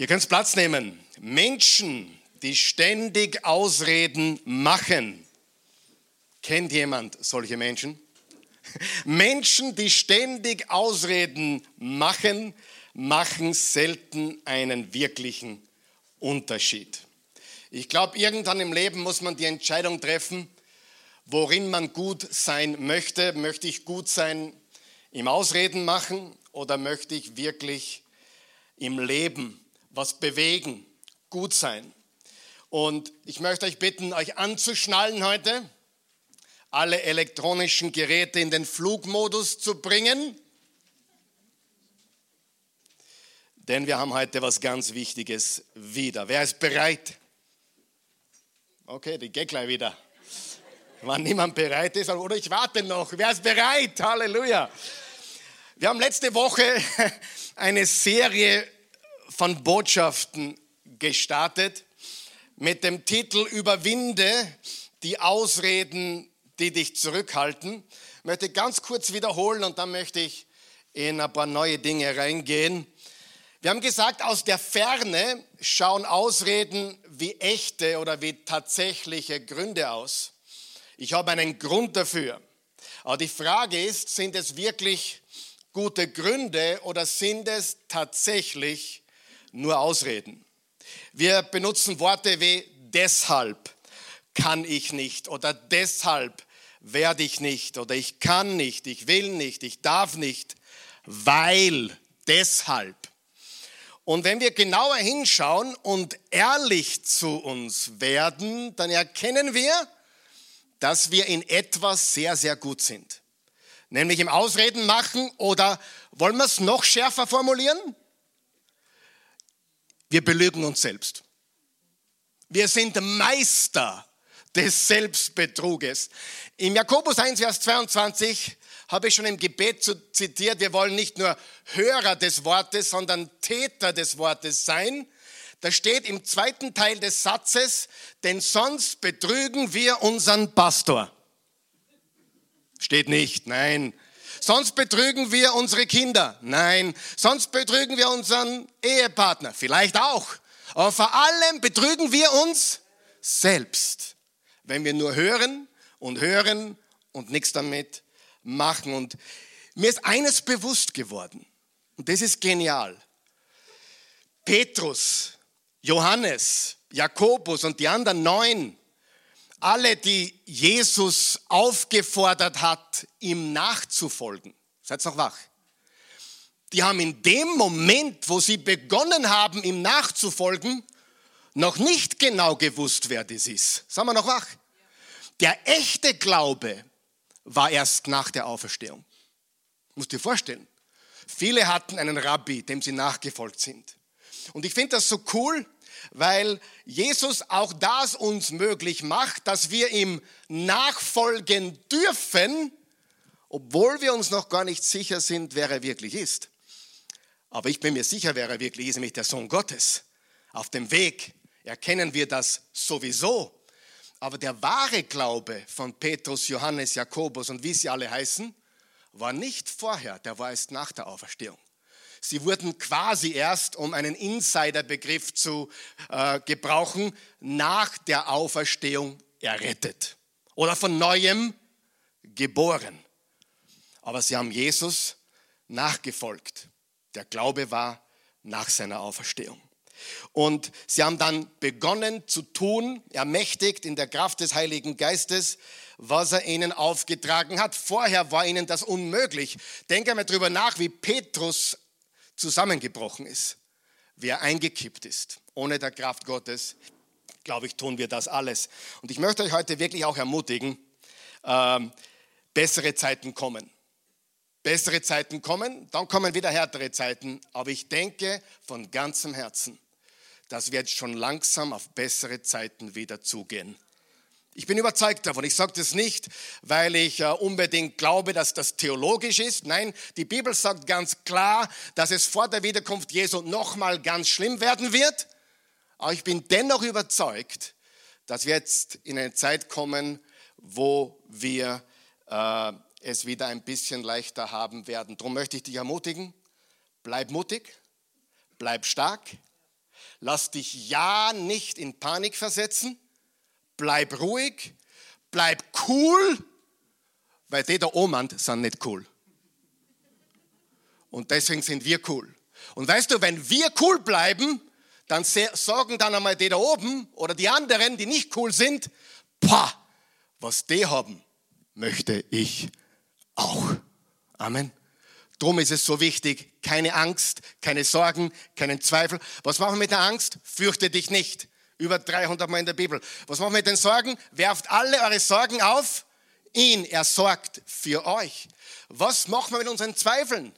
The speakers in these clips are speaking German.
Ihr könnt Platz nehmen. Menschen, die ständig Ausreden machen. Kennt jemand solche Menschen? Menschen, die ständig Ausreden machen, machen selten einen wirklichen Unterschied. Ich glaube, irgendwann im Leben muss man die Entscheidung treffen, worin man gut sein möchte. Möchte ich gut sein im Ausreden machen oder möchte ich wirklich im Leben was bewegen, gut sein? Und ich möchte euch bitten, euch anzuschnallen heute, alle elektronischen Geräte in den Flugmodus zu bringen. Denn wir haben heute was ganz Wichtiges wieder. Wer ist bereit? Okay, die geht gleich wieder. Wenn niemand bereit ist, oder ich warte noch. Wer ist bereit? Halleluja. Wir haben letzte Woche eine Serie von Botschaften gestartet mit dem Titel Überwinde die Ausreden, die dich zurückhalten. Ich möchte ganz kurz wiederholen und dann möchte ich in ein paar neue Dinge reingehen. Wir haben gesagt, aus der Ferne schauen Ausreden wie echte oder wie tatsächliche Gründe aus. Ich habe einen Grund dafür. Aber die Frage ist, sind es wirklich gute Gründe oder sind es tatsächlich nur Ausreden? Wir benutzen Worte wie deshalb kann ich nicht oder deshalb werde ich nicht oder ich kann nicht, ich will nicht, ich darf nicht, weil deshalb. Und wenn wir genauer hinschauen und ehrlich zu uns werden, dann erkennen wir, dass wir in etwas sehr, sehr gut sind. Nämlich im Ausreden machen oder wollen wir es noch schärfer formulieren? Wir belügen uns selbst. Wir sind Meister des Selbstbetruges. Im Jakobus 1, Vers 22 habe ich schon im Gebet zitiert, wir wollen nicht nur Hörer des Wortes, sondern Täter des Wortes sein. Da steht im zweiten Teil des Satzes, denn sonst betrügen wir unseren Pastor. Steht nicht, nein. Sonst betrügen wir unsere Kinder. Nein. Sonst betrügen wir unseren Ehepartner. Vielleicht auch. Aber vor allem betrügen wir uns selbst, wenn wir nur hören und hören und nichts damit machen. Und mir ist eines bewusst geworden. Und das ist genial. Petrus, Johannes, Jakobus und die anderen neun alle, die Jesus aufgefordert hat, ihm nachzufolgen, seid noch wach, die haben in dem Moment, wo sie begonnen haben, ihm nachzufolgen, noch nicht genau gewusst, wer das ist. Sagen wir noch wach? Der echte Glaube war erst nach der Auferstehung. Musst dir vorstellen. Viele hatten einen Rabbi, dem sie nachgefolgt sind. Und ich finde das so cool, weil Jesus auch das uns möglich macht, dass wir ihm nachfolgen dürfen, obwohl wir uns noch gar nicht sicher sind, wer er wirklich ist. Aber ich bin mir sicher, wer er wirklich ist, nämlich der Sohn Gottes. Auf dem Weg erkennen wir das sowieso. Aber der wahre Glaube von Petrus, Johannes, Jakobus und wie sie alle heißen, war nicht vorher, der war erst nach der Auferstehung. Sie wurden quasi erst, um einen Insiderbegriff zu äh, gebrauchen, nach der Auferstehung errettet oder von neuem geboren. Aber sie haben Jesus nachgefolgt. Der Glaube war nach seiner Auferstehung. Und sie haben dann begonnen zu tun, ermächtigt in der Kraft des Heiligen Geistes, was er ihnen aufgetragen hat. Vorher war ihnen das unmöglich. Denke mal drüber nach, wie Petrus zusammengebrochen ist, wer eingekippt ist. Ohne der Kraft Gottes, glaube ich, tun wir das alles. Und ich möchte euch heute wirklich auch ermutigen, ähm, bessere Zeiten kommen. Bessere Zeiten kommen, dann kommen wieder härtere Zeiten. Aber ich denke von ganzem Herzen, dass wir jetzt schon langsam auf bessere Zeiten wieder zugehen. Ich bin überzeugt davon. Ich sage das nicht, weil ich äh, unbedingt glaube, dass das theologisch ist. Nein, die Bibel sagt ganz klar, dass es vor der Wiederkunft Jesu nochmal ganz schlimm werden wird. Aber ich bin dennoch überzeugt, dass wir jetzt in eine Zeit kommen, wo wir äh, es wieder ein bisschen leichter haben werden. Darum möchte ich dich ermutigen, bleib mutig, bleib stark, Lass dich ja nicht in Panik versetzen. Bleib ruhig. Bleib cool. Weil die da oben sind nicht cool. Und deswegen sind wir cool. Und weißt du, wenn wir cool bleiben, dann sorgen dann einmal die da oben oder die anderen, die nicht cool sind, pah, was die haben, möchte ich auch. Amen. Drum ist es so wichtig, keine Angst, keine Sorgen, keinen Zweifel. Was machen wir mit der Angst? Fürchte dich nicht. Über 300 Mal in der Bibel. Was machen wir mit den Sorgen? Werft alle eure Sorgen auf ihn. Er sorgt für euch. Was machen wir mit unseren Zweifeln?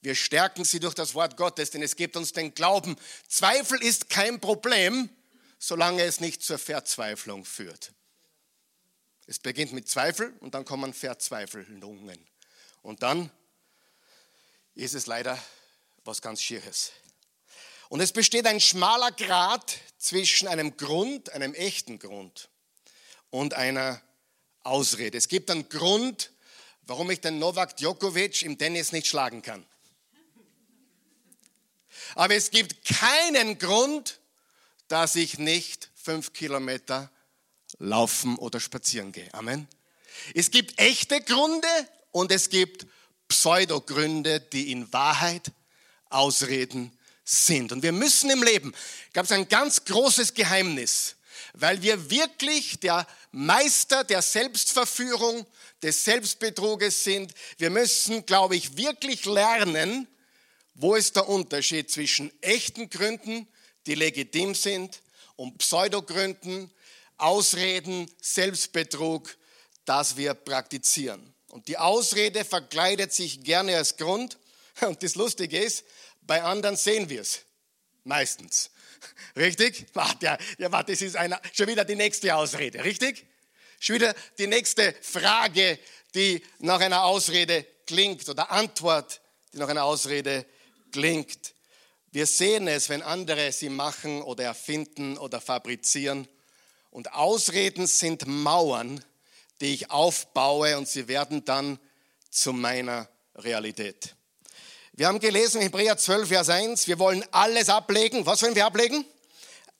Wir stärken sie durch das Wort Gottes, denn es gibt uns den Glauben. Zweifel ist kein Problem, solange es nicht zur Verzweiflung führt. Es beginnt mit Zweifel und dann kommen Verzweifelungen. Und dann ist es leider was ganz Schieres. Und es besteht ein schmaler Grat zwischen einem Grund, einem echten Grund und einer Ausrede. Es gibt einen Grund, warum ich den Novak Djokovic im Tennis nicht schlagen kann. Aber es gibt keinen Grund, dass ich nicht fünf Kilometer laufen oder spazieren gehe. Amen. Es gibt echte Gründe und es gibt Pseudogründe, die in Wahrheit Ausreden sind. Und wir müssen im Leben, gab es ein ganz großes Geheimnis, weil wir wirklich der Meister der Selbstverführung, des Selbstbetruges sind. Wir müssen, glaube ich, wirklich lernen, wo ist der Unterschied zwischen echten Gründen, die legitim sind, und Pseudogründen, Ausreden, Selbstbetrug, das wir praktizieren. Und die Ausrede verkleidet sich gerne als Grund. Und das Lustige ist, bei anderen sehen wir es. Meistens. Richtig? Ja, ja, warte, das ist eine, schon wieder die nächste Ausrede. Richtig? Schon wieder die nächste Frage, die nach einer Ausrede klingt oder Antwort, die nach einer Ausrede klingt. Wir sehen es, wenn andere sie machen oder erfinden oder fabrizieren. Und Ausreden sind Mauern, die ich aufbaue und sie werden dann zu meiner Realität. Wir haben gelesen Hebräer 12, Vers 1, wir wollen alles ablegen. Was wollen wir ablegen?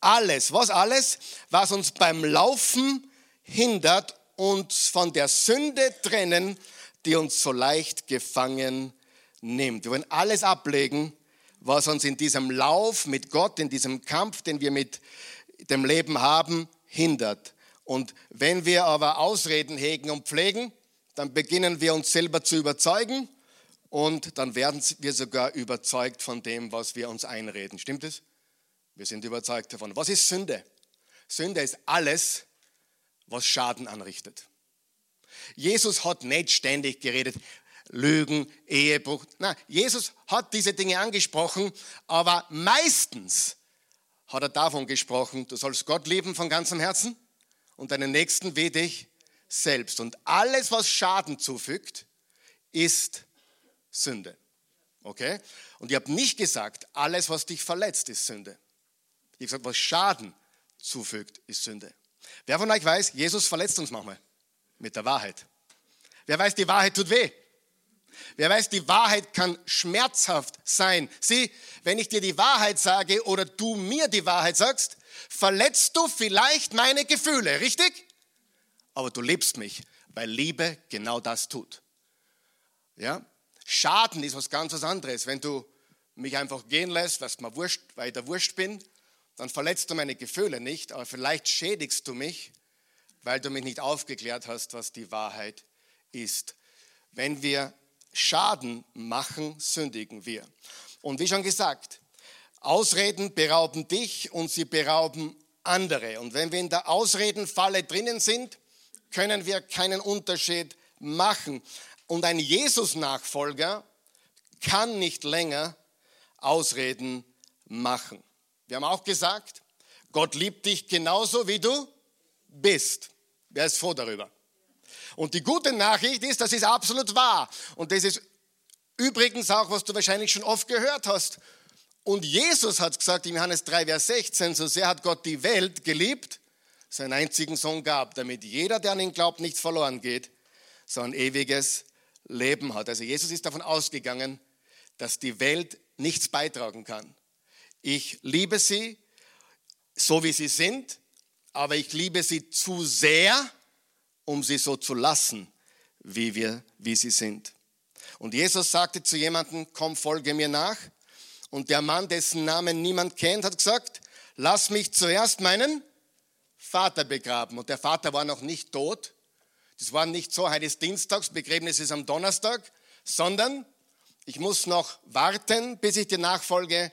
Alles. Was alles? Was uns beim Laufen hindert, uns von der Sünde trennen, die uns so leicht gefangen nimmt. Wir wollen alles ablegen, was uns in diesem Lauf mit Gott, in diesem Kampf, den wir mit dem Leben haben, hindert. Und wenn wir aber Ausreden hegen und pflegen, dann beginnen wir uns selber zu überzeugen und dann werden wir sogar überzeugt von dem, was wir uns einreden. Stimmt es? Wir sind überzeugt davon. Was ist Sünde? Sünde ist alles, was Schaden anrichtet. Jesus hat nicht ständig geredet, Lügen, Ehebruch. Nein, Jesus hat diese Dinge angesprochen, aber meistens hat er davon gesprochen, du sollst Gott lieben von ganzem Herzen, und deinen Nächsten wie dich selbst. Und alles, was Schaden zufügt, ist Sünde. Okay? Und ich habe nicht gesagt, alles, was dich verletzt, ist Sünde. Ich habe gesagt, was Schaden zufügt, ist Sünde. Wer von euch weiß, Jesus verletzt uns manchmal mit der Wahrheit. Wer weiß, die Wahrheit tut weh. Wer weiß, die Wahrheit kann schmerzhaft sein. Sieh, wenn ich dir die Wahrheit sage oder du mir die Wahrheit sagst, verletzt du vielleicht meine Gefühle, richtig? Aber du liebst mich, weil Liebe genau das tut. Ja? Schaden ist was ganz was anderes. Wenn du mich einfach gehen lässt, was mir wurscht, weil ich der Wurscht bin, dann verletzt du meine Gefühle nicht, aber vielleicht schädigst du mich, weil du mich nicht aufgeklärt hast, was die Wahrheit ist. Wenn wir Schaden machen, sündigen wir. Und wie schon gesagt, Ausreden berauben dich und sie berauben andere. Und wenn wir in der Ausredenfalle drinnen sind, können wir keinen Unterschied machen. Und ein Jesus-Nachfolger kann nicht länger Ausreden machen. Wir haben auch gesagt, Gott liebt dich genauso, wie du bist. Wer ist froh darüber? Und die gute Nachricht ist, das ist absolut wahr. Und das ist übrigens auch, was du wahrscheinlich schon oft gehört hast. Und Jesus hat gesagt in Johannes 3, Vers 16, so sehr hat Gott die Welt geliebt, seinen einzigen Sohn gab, damit jeder, der an ihn glaubt, nicht verloren geht, sondern ewiges Leben hat. Also Jesus ist davon ausgegangen, dass die Welt nichts beitragen kann. Ich liebe sie, so wie sie sind, aber ich liebe sie zu sehr, um sie so zu lassen, wie, wir, wie sie sind. Und Jesus sagte zu jemandem, komm, folge mir nach. Und der Mann, dessen Namen niemand kennt, hat gesagt, lass mich zuerst meinen Vater begraben. Und der Vater war noch nicht tot. Das war nicht so, heute ist Dienstags, Begräbnis ist am Donnerstag, sondern ich muss noch warten, bis ich dir nachfolge,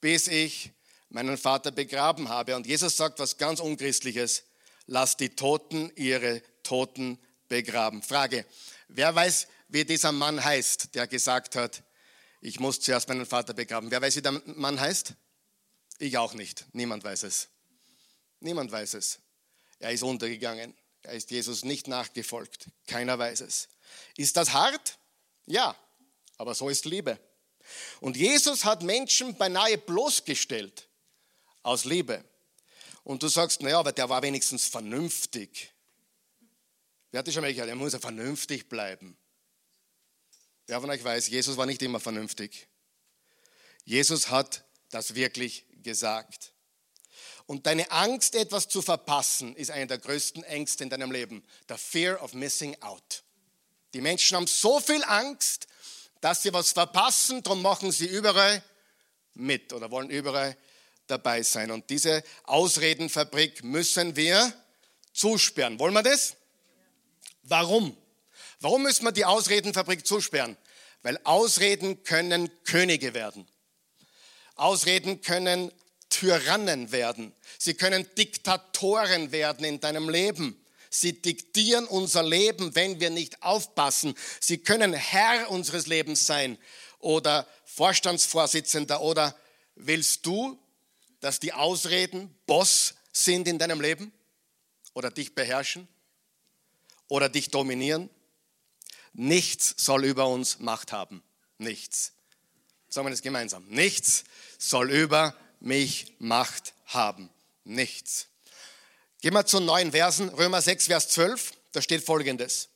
bis ich meinen Vater begraben habe. Und Jesus sagt was ganz Unchristliches. Lass die Toten ihre Toten begraben. Frage, wer weiß, wie dieser Mann heißt, der gesagt hat, ich muss zuerst meinen Vater begraben. Wer weiß, wie der Mann heißt? Ich auch nicht. Niemand weiß es. Niemand weiß es. Er ist untergegangen. Er ist Jesus nicht nachgefolgt. Keiner weiß es. Ist das hart? Ja, aber so ist Liebe. Und Jesus hat Menschen beinahe bloßgestellt aus Liebe. Und du sagst, naja, aber der war wenigstens vernünftig. Wer hat schon mal gesagt, er muss ja vernünftig bleiben. Wer von euch weiß, Jesus war nicht immer vernünftig. Jesus hat das wirklich gesagt. Und deine Angst, etwas zu verpassen, ist eine der größten Ängste in deinem Leben. Der Fear of Missing Out. Die Menschen haben so viel Angst, dass sie was verpassen, darum machen sie überall mit oder wollen überall dabei sein. Und diese Ausredenfabrik müssen wir zusperren. Wollen wir das? Warum? Warum müssen wir die Ausredenfabrik zusperren? Weil Ausreden können Könige werden. Ausreden können Tyrannen werden. Sie können Diktatoren werden in deinem Leben. Sie diktieren unser Leben, wenn wir nicht aufpassen. Sie können Herr unseres Lebens sein oder Vorstandsvorsitzender oder willst du, dass die Ausreden Boss sind in deinem Leben oder dich beherrschen oder dich dominieren? Nichts soll über uns Macht haben. Nichts. Sagen wir das gemeinsam. Nichts soll über mich Macht haben. Nichts. Gehen wir zu neuen Versen, Römer 6, Vers 12, da steht folgendes.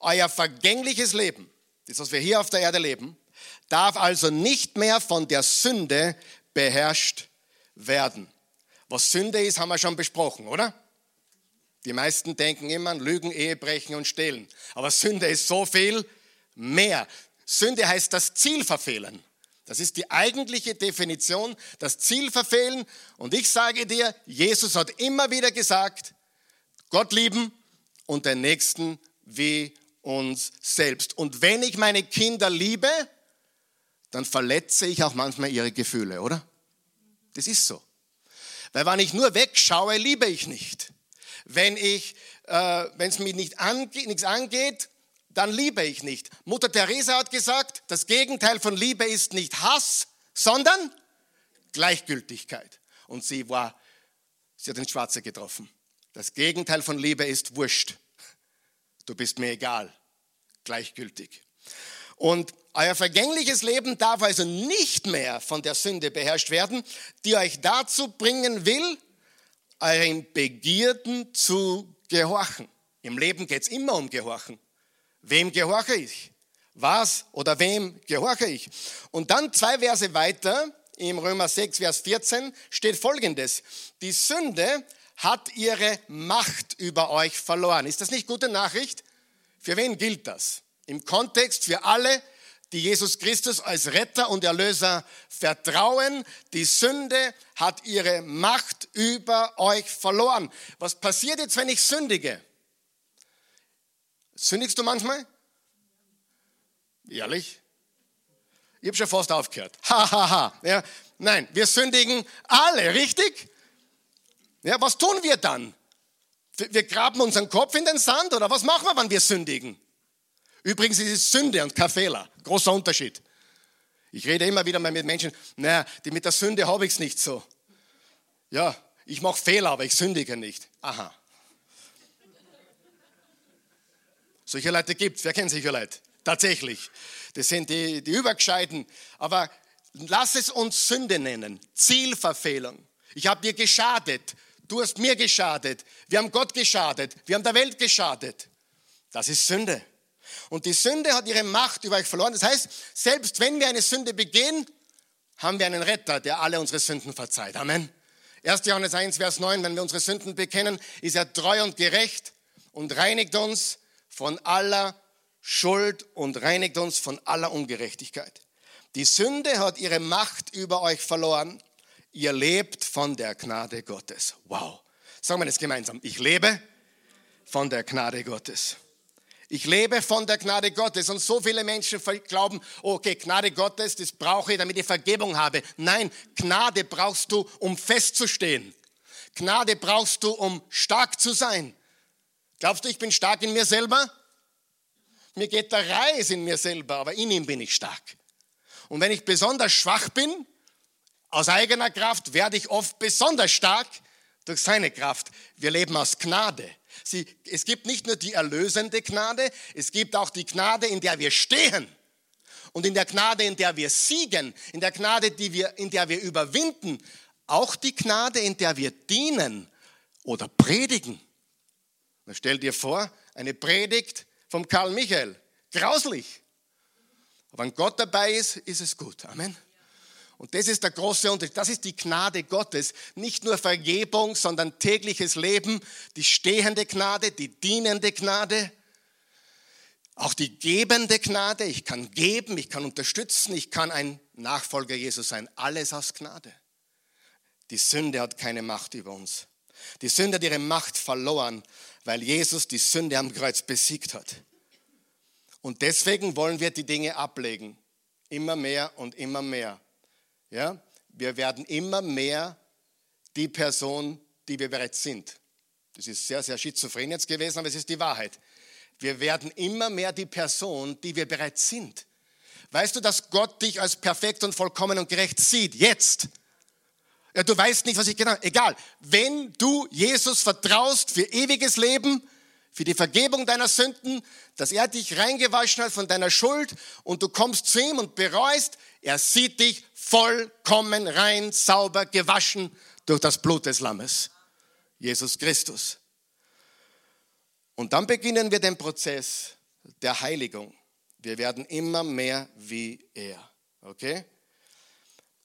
Euer vergängliches Leben, das, was wir hier auf der Erde leben, darf also nicht mehr von der Sünde beherrscht werden. Was Sünde ist, haben wir schon besprochen, oder? Die meisten denken immer an Lügen, Ehebrechen und Stehlen. Aber Sünde ist so viel mehr. Sünde heißt das Ziel verfehlen. Das ist die eigentliche Definition, das Ziel verfehlen. Und ich sage dir, Jesus hat immer wieder gesagt, Gott lieben und den Nächsten wie uns selbst. Und wenn ich meine Kinder liebe, dann verletze ich auch manchmal ihre Gefühle, oder? Das ist so. Weil wenn ich nur wegschaue, liebe ich nicht. Wenn ich, äh, wenn es mir nicht ange nichts angeht, dann liebe ich nicht. Mutter Teresa hat gesagt, das Gegenteil von Liebe ist nicht Hass, sondern Gleichgültigkeit. Und sie war, sie hat den Schwarze getroffen. Das Gegenteil von Liebe ist Wurscht. Du bist mir egal. Gleichgültig. Und euer vergängliches Leben darf also nicht mehr von der Sünde beherrscht werden, die euch dazu bringen will, euren Begierden zu gehorchen. Im Leben geht es immer um Gehorchen. Wem gehorche ich? Was oder wem gehorche ich? Und dann zwei Verse weiter, im Römer 6, Vers 14, steht folgendes. Die Sünde hat ihre Macht über euch verloren. Ist das nicht gute Nachricht? Für wen gilt das? Im Kontext für alle, die Jesus Christus als Retter und Erlöser vertrauen. Die Sünde hat ihre Macht über euch verloren. Was passiert jetzt, wenn ich sündige? Sündigst du manchmal? Ehrlich? Ich habe schon fast aufgehört. Hahaha. Ha, ha. Ja, nein, wir sündigen alle, richtig? Ja, was tun wir dann? Wir graben unseren Kopf in den Sand oder was machen wir, wenn wir sündigen? Übrigens ist es Sünde und kein Fehler. Großer Unterschied. Ich rede immer wieder mal mit Menschen, naja, die mit der Sünde habe ich es nicht so. Ja, ich mache Fehler, aber ich sündige nicht. Aha. Solche Leute gibt es. Wer kennt solche Leute? Tatsächlich. Das sind die, die Übergescheiten. Aber lass es uns Sünde nennen. Zielverfehlung. Ich habe dir geschadet. Du hast mir geschadet. Wir haben Gott geschadet. Wir haben der Welt geschadet. Das ist Sünde. Und die Sünde hat ihre Macht über euch verloren. Das heißt, selbst wenn wir eine Sünde begehen, haben wir einen Retter, der alle unsere Sünden verzeiht. Amen. 1. Johannes 1, Vers 9, wenn wir unsere Sünden bekennen, ist er treu und gerecht und reinigt uns von aller Schuld und reinigt uns von aller Ungerechtigkeit. Die Sünde hat ihre Macht über euch verloren. Ihr lebt von der Gnade Gottes. Wow. Sagen wir das gemeinsam. Ich lebe von der Gnade Gottes. Ich lebe von der Gnade Gottes und so viele Menschen glauben, okay, Gnade Gottes, das brauche ich, damit ich Vergebung habe. Nein, Gnade brauchst du, um festzustehen. Gnade brauchst du, um stark zu sein. Glaubst du, ich bin stark in mir selber? Mir geht der Reis in mir selber, aber in ihm bin ich stark. Und wenn ich besonders schwach bin, aus eigener Kraft, werde ich oft besonders stark durch seine Kraft. Wir leben aus Gnade. Sie, es gibt nicht nur die erlösende Gnade, es gibt auch die Gnade, in der wir stehen. Und in der Gnade, in der wir siegen, in der Gnade, die wir, in der wir überwinden, auch die Gnade, in der wir dienen oder predigen. Na, stell dir vor, eine Predigt vom Karl Michael. Grauslich. Aber wenn Gott dabei ist, ist es gut. Amen. Und das ist der große Unterschied. Das ist die Gnade Gottes. Nicht nur Vergebung, sondern tägliches Leben, die stehende Gnade, die dienende Gnade, auch die gebende Gnade. Ich kann geben, ich kann unterstützen, ich kann ein Nachfolger Jesus sein. Alles aus Gnade. Die Sünde hat keine Macht über uns. Die Sünde hat ihre Macht verloren, weil Jesus die Sünde am Kreuz besiegt hat. Und deswegen wollen wir die Dinge ablegen. Immer mehr und immer mehr. Ja? Wir werden immer mehr die Person, die wir bereits sind. Das ist sehr, sehr schizophren jetzt gewesen, aber es ist die Wahrheit. Wir werden immer mehr die Person, die wir bereits sind. Weißt du, dass Gott dich als perfekt und vollkommen und gerecht sieht? Jetzt. Ja, du weißt nicht, was ich genau. Egal. Wenn du Jesus vertraust für ewiges Leben, für die Vergebung deiner Sünden, dass er dich reingewaschen hat von deiner Schuld und du kommst zu ihm und bereust, er sieht dich vollkommen rein, sauber, gewaschen durch das Blut des Lammes, Jesus Christus. Und dann beginnen wir den Prozess der Heiligung. Wir werden immer mehr wie er. Okay?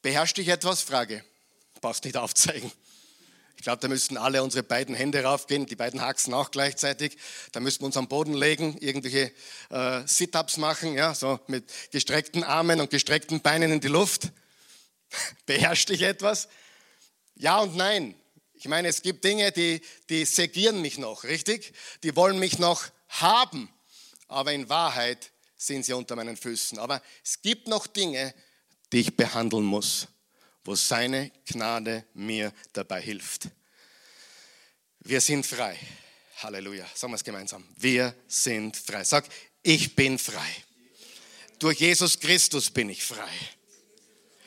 Beherrscht dich etwas? Frage. Brauchst nicht aufzeigen. Ich glaube, da müssten alle unsere beiden Hände raufgehen, die beiden Haxen auch gleichzeitig. Da müssten wir uns am Boden legen, irgendwelche äh, Sit-ups machen, ja, so mit gestreckten Armen und gestreckten Beinen in die Luft. Beherrscht dich etwas? Ja und nein. Ich meine, es gibt Dinge, die, die segieren mich noch, richtig? Die wollen mich noch haben. Aber in Wahrheit sind sie unter meinen Füßen. Aber es gibt noch Dinge, die ich behandeln muss wo seine Gnade mir dabei hilft. Wir sind frei. Halleluja. Sagen wir es gemeinsam. Wir sind frei. Sag, ich bin frei. Durch Jesus Christus bin ich frei.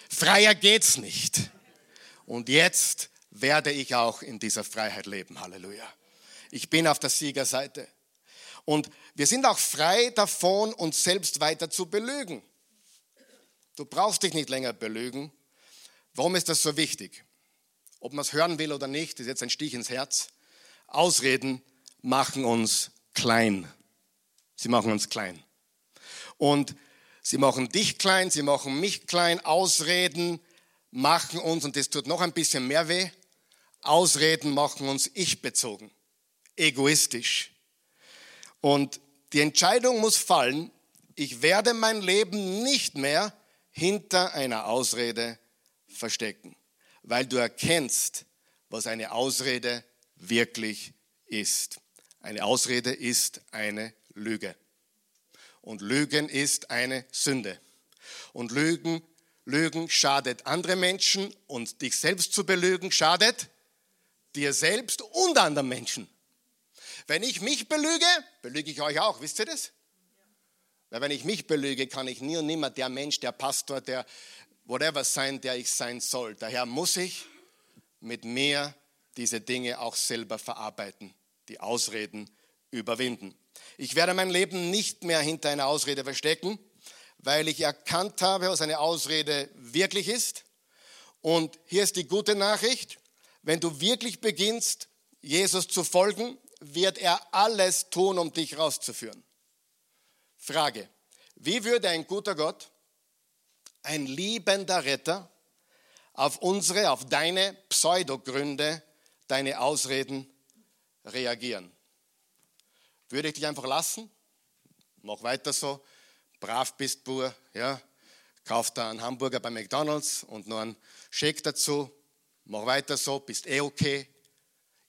Freier geht's nicht. Und jetzt werde ich auch in dieser Freiheit leben. Halleluja. Ich bin auf der Siegerseite. Und wir sind auch frei davon, uns selbst weiter zu belügen. Du brauchst dich nicht länger belügen. Warum ist das so wichtig? Ob man es hören will oder nicht, ist jetzt ein Stich ins Herz. Ausreden machen uns klein. Sie machen uns klein. Und sie machen dich klein, sie machen mich klein. Ausreden machen uns, und das tut noch ein bisschen mehr weh, Ausreden machen uns ich-bezogen, egoistisch. Und die Entscheidung muss fallen, ich werde mein Leben nicht mehr hinter einer Ausrede verstecken, weil du erkennst, was eine Ausrede wirklich ist. Eine Ausrede ist eine Lüge. Und Lügen ist eine Sünde. Und Lügen, Lügen schadet andere Menschen und dich selbst zu belügen schadet dir selbst und anderen Menschen. Wenn ich mich belüge, belüge ich euch auch, wisst ihr das? Weil wenn ich mich belüge, kann ich nie und nimmer der Mensch, der Pastor, der whatever sein, der ich sein soll. Daher muss ich mit mir diese Dinge auch selber verarbeiten, die Ausreden überwinden. Ich werde mein Leben nicht mehr hinter einer Ausrede verstecken, weil ich erkannt habe, was eine Ausrede wirklich ist. Und hier ist die gute Nachricht, wenn du wirklich beginnst, Jesus zu folgen, wird er alles tun, um dich rauszuführen. Frage, wie würde ein guter Gott ein liebender Retter auf unsere, auf deine Pseudogründe, deine Ausreden reagieren. Würde ich dich einfach lassen? Mach weiter so. Brav bist, Bur. Ja. Kauf da einen Hamburger bei McDonalds und noch einen Shake dazu. Mach weiter so. Bist eh okay.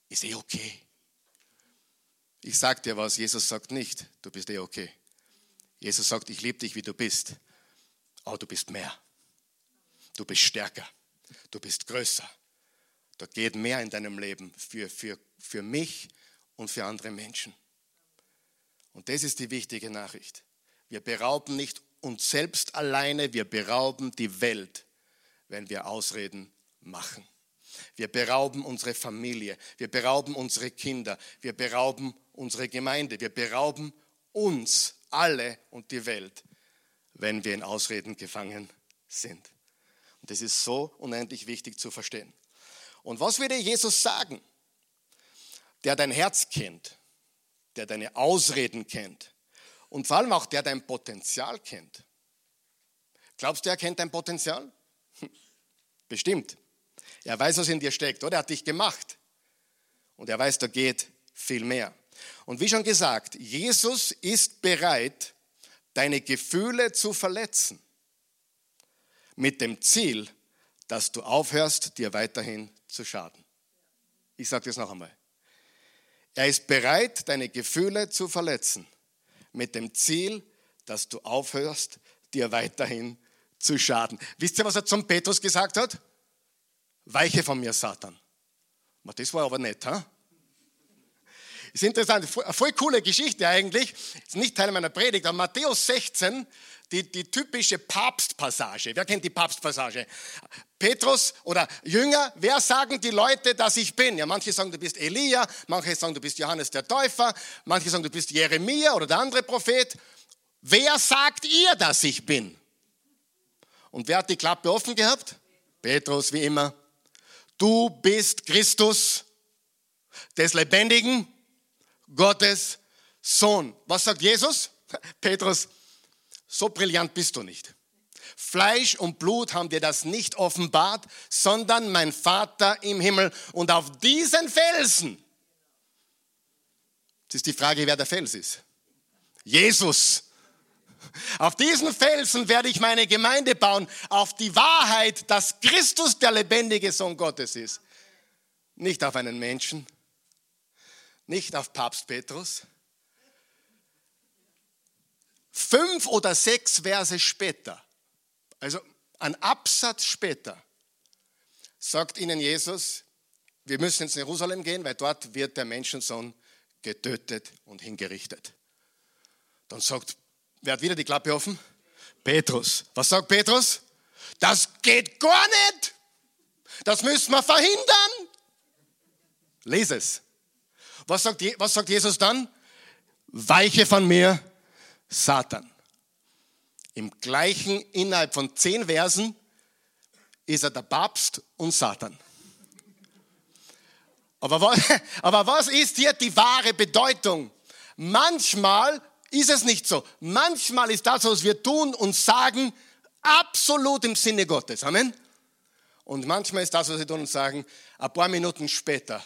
Ist eh okay. Ich sag dir was, Jesus sagt nicht, du bist eh okay. Jesus sagt, ich liebe dich, wie du bist. Aber du bist mehr. Du bist stärker. Du bist größer. Da geht mehr in deinem Leben für, für, für mich und für andere Menschen. Und das ist die wichtige Nachricht. Wir berauben nicht uns selbst alleine, wir berauben die Welt, wenn wir Ausreden machen. Wir berauben unsere Familie, wir berauben unsere Kinder, wir berauben unsere Gemeinde, wir berauben uns alle und die Welt, wenn wir in Ausreden gefangen sind. Und das ist so unendlich wichtig zu verstehen. Und was würde Jesus sagen, der dein Herz kennt, der deine Ausreden kennt und vor allem auch der dein Potenzial kennt? Glaubst du, er kennt dein Potenzial? Bestimmt. Er weiß, was in dir steckt, oder? Er hat dich gemacht. Und er weiß, da geht viel mehr. Und wie schon gesagt, Jesus ist bereit, deine Gefühle zu verletzen mit dem Ziel, dass du aufhörst, dir weiterhin zu schaden. Ich sage das noch einmal. Er ist bereit, deine Gefühle zu verletzen, mit dem Ziel, dass du aufhörst, dir weiterhin zu schaden. Wisst ihr, was er zum Petrus gesagt hat? Weiche von mir, Satan. Das war aber nett, ha? Ist interessant, eine voll coole Geschichte eigentlich. Ist nicht Teil meiner Predigt, aber Matthäus 16 die, die typische Papstpassage. Wer kennt die Papstpassage? Petrus oder Jünger, wer sagen die Leute, dass ich bin? Ja, manche sagen, du bist Elia, manche sagen, du bist Johannes der Täufer, manche sagen, du bist Jeremia oder der andere Prophet. Wer sagt ihr, dass ich bin? Und wer hat die Klappe offen gehabt? Petrus, wie immer. Du bist Christus des lebendigen Gottes Sohn. Was sagt Jesus? Petrus, so brillant bist du nicht. Fleisch und Blut haben dir das nicht offenbart, sondern mein Vater im Himmel. Und auf diesen Felsen, das ist die Frage, wer der Fels ist. Jesus. Auf diesen Felsen werde ich meine Gemeinde bauen, auf die Wahrheit, dass Christus der lebendige Sohn Gottes ist. Nicht auf einen Menschen, nicht auf Papst Petrus, Fünf oder sechs Verse später, also ein Absatz später, sagt ihnen Jesus, wir müssen ins Jerusalem gehen, weil dort wird der Menschensohn getötet und hingerichtet. Dann sagt, wer hat wieder die Klappe offen? Petrus. Was sagt Petrus? Das geht gar nicht. Das müssen wir verhindern. Lies es. Was sagt, was sagt Jesus dann? Weiche von mir, Satan. Im gleichen, innerhalb von zehn Versen, ist er der Papst und Satan. Aber was, aber was ist hier die wahre Bedeutung? Manchmal ist es nicht so. Manchmal ist das, was wir tun und sagen, absolut im Sinne Gottes. Amen. Und manchmal ist das, was wir tun und sagen, ein paar Minuten später,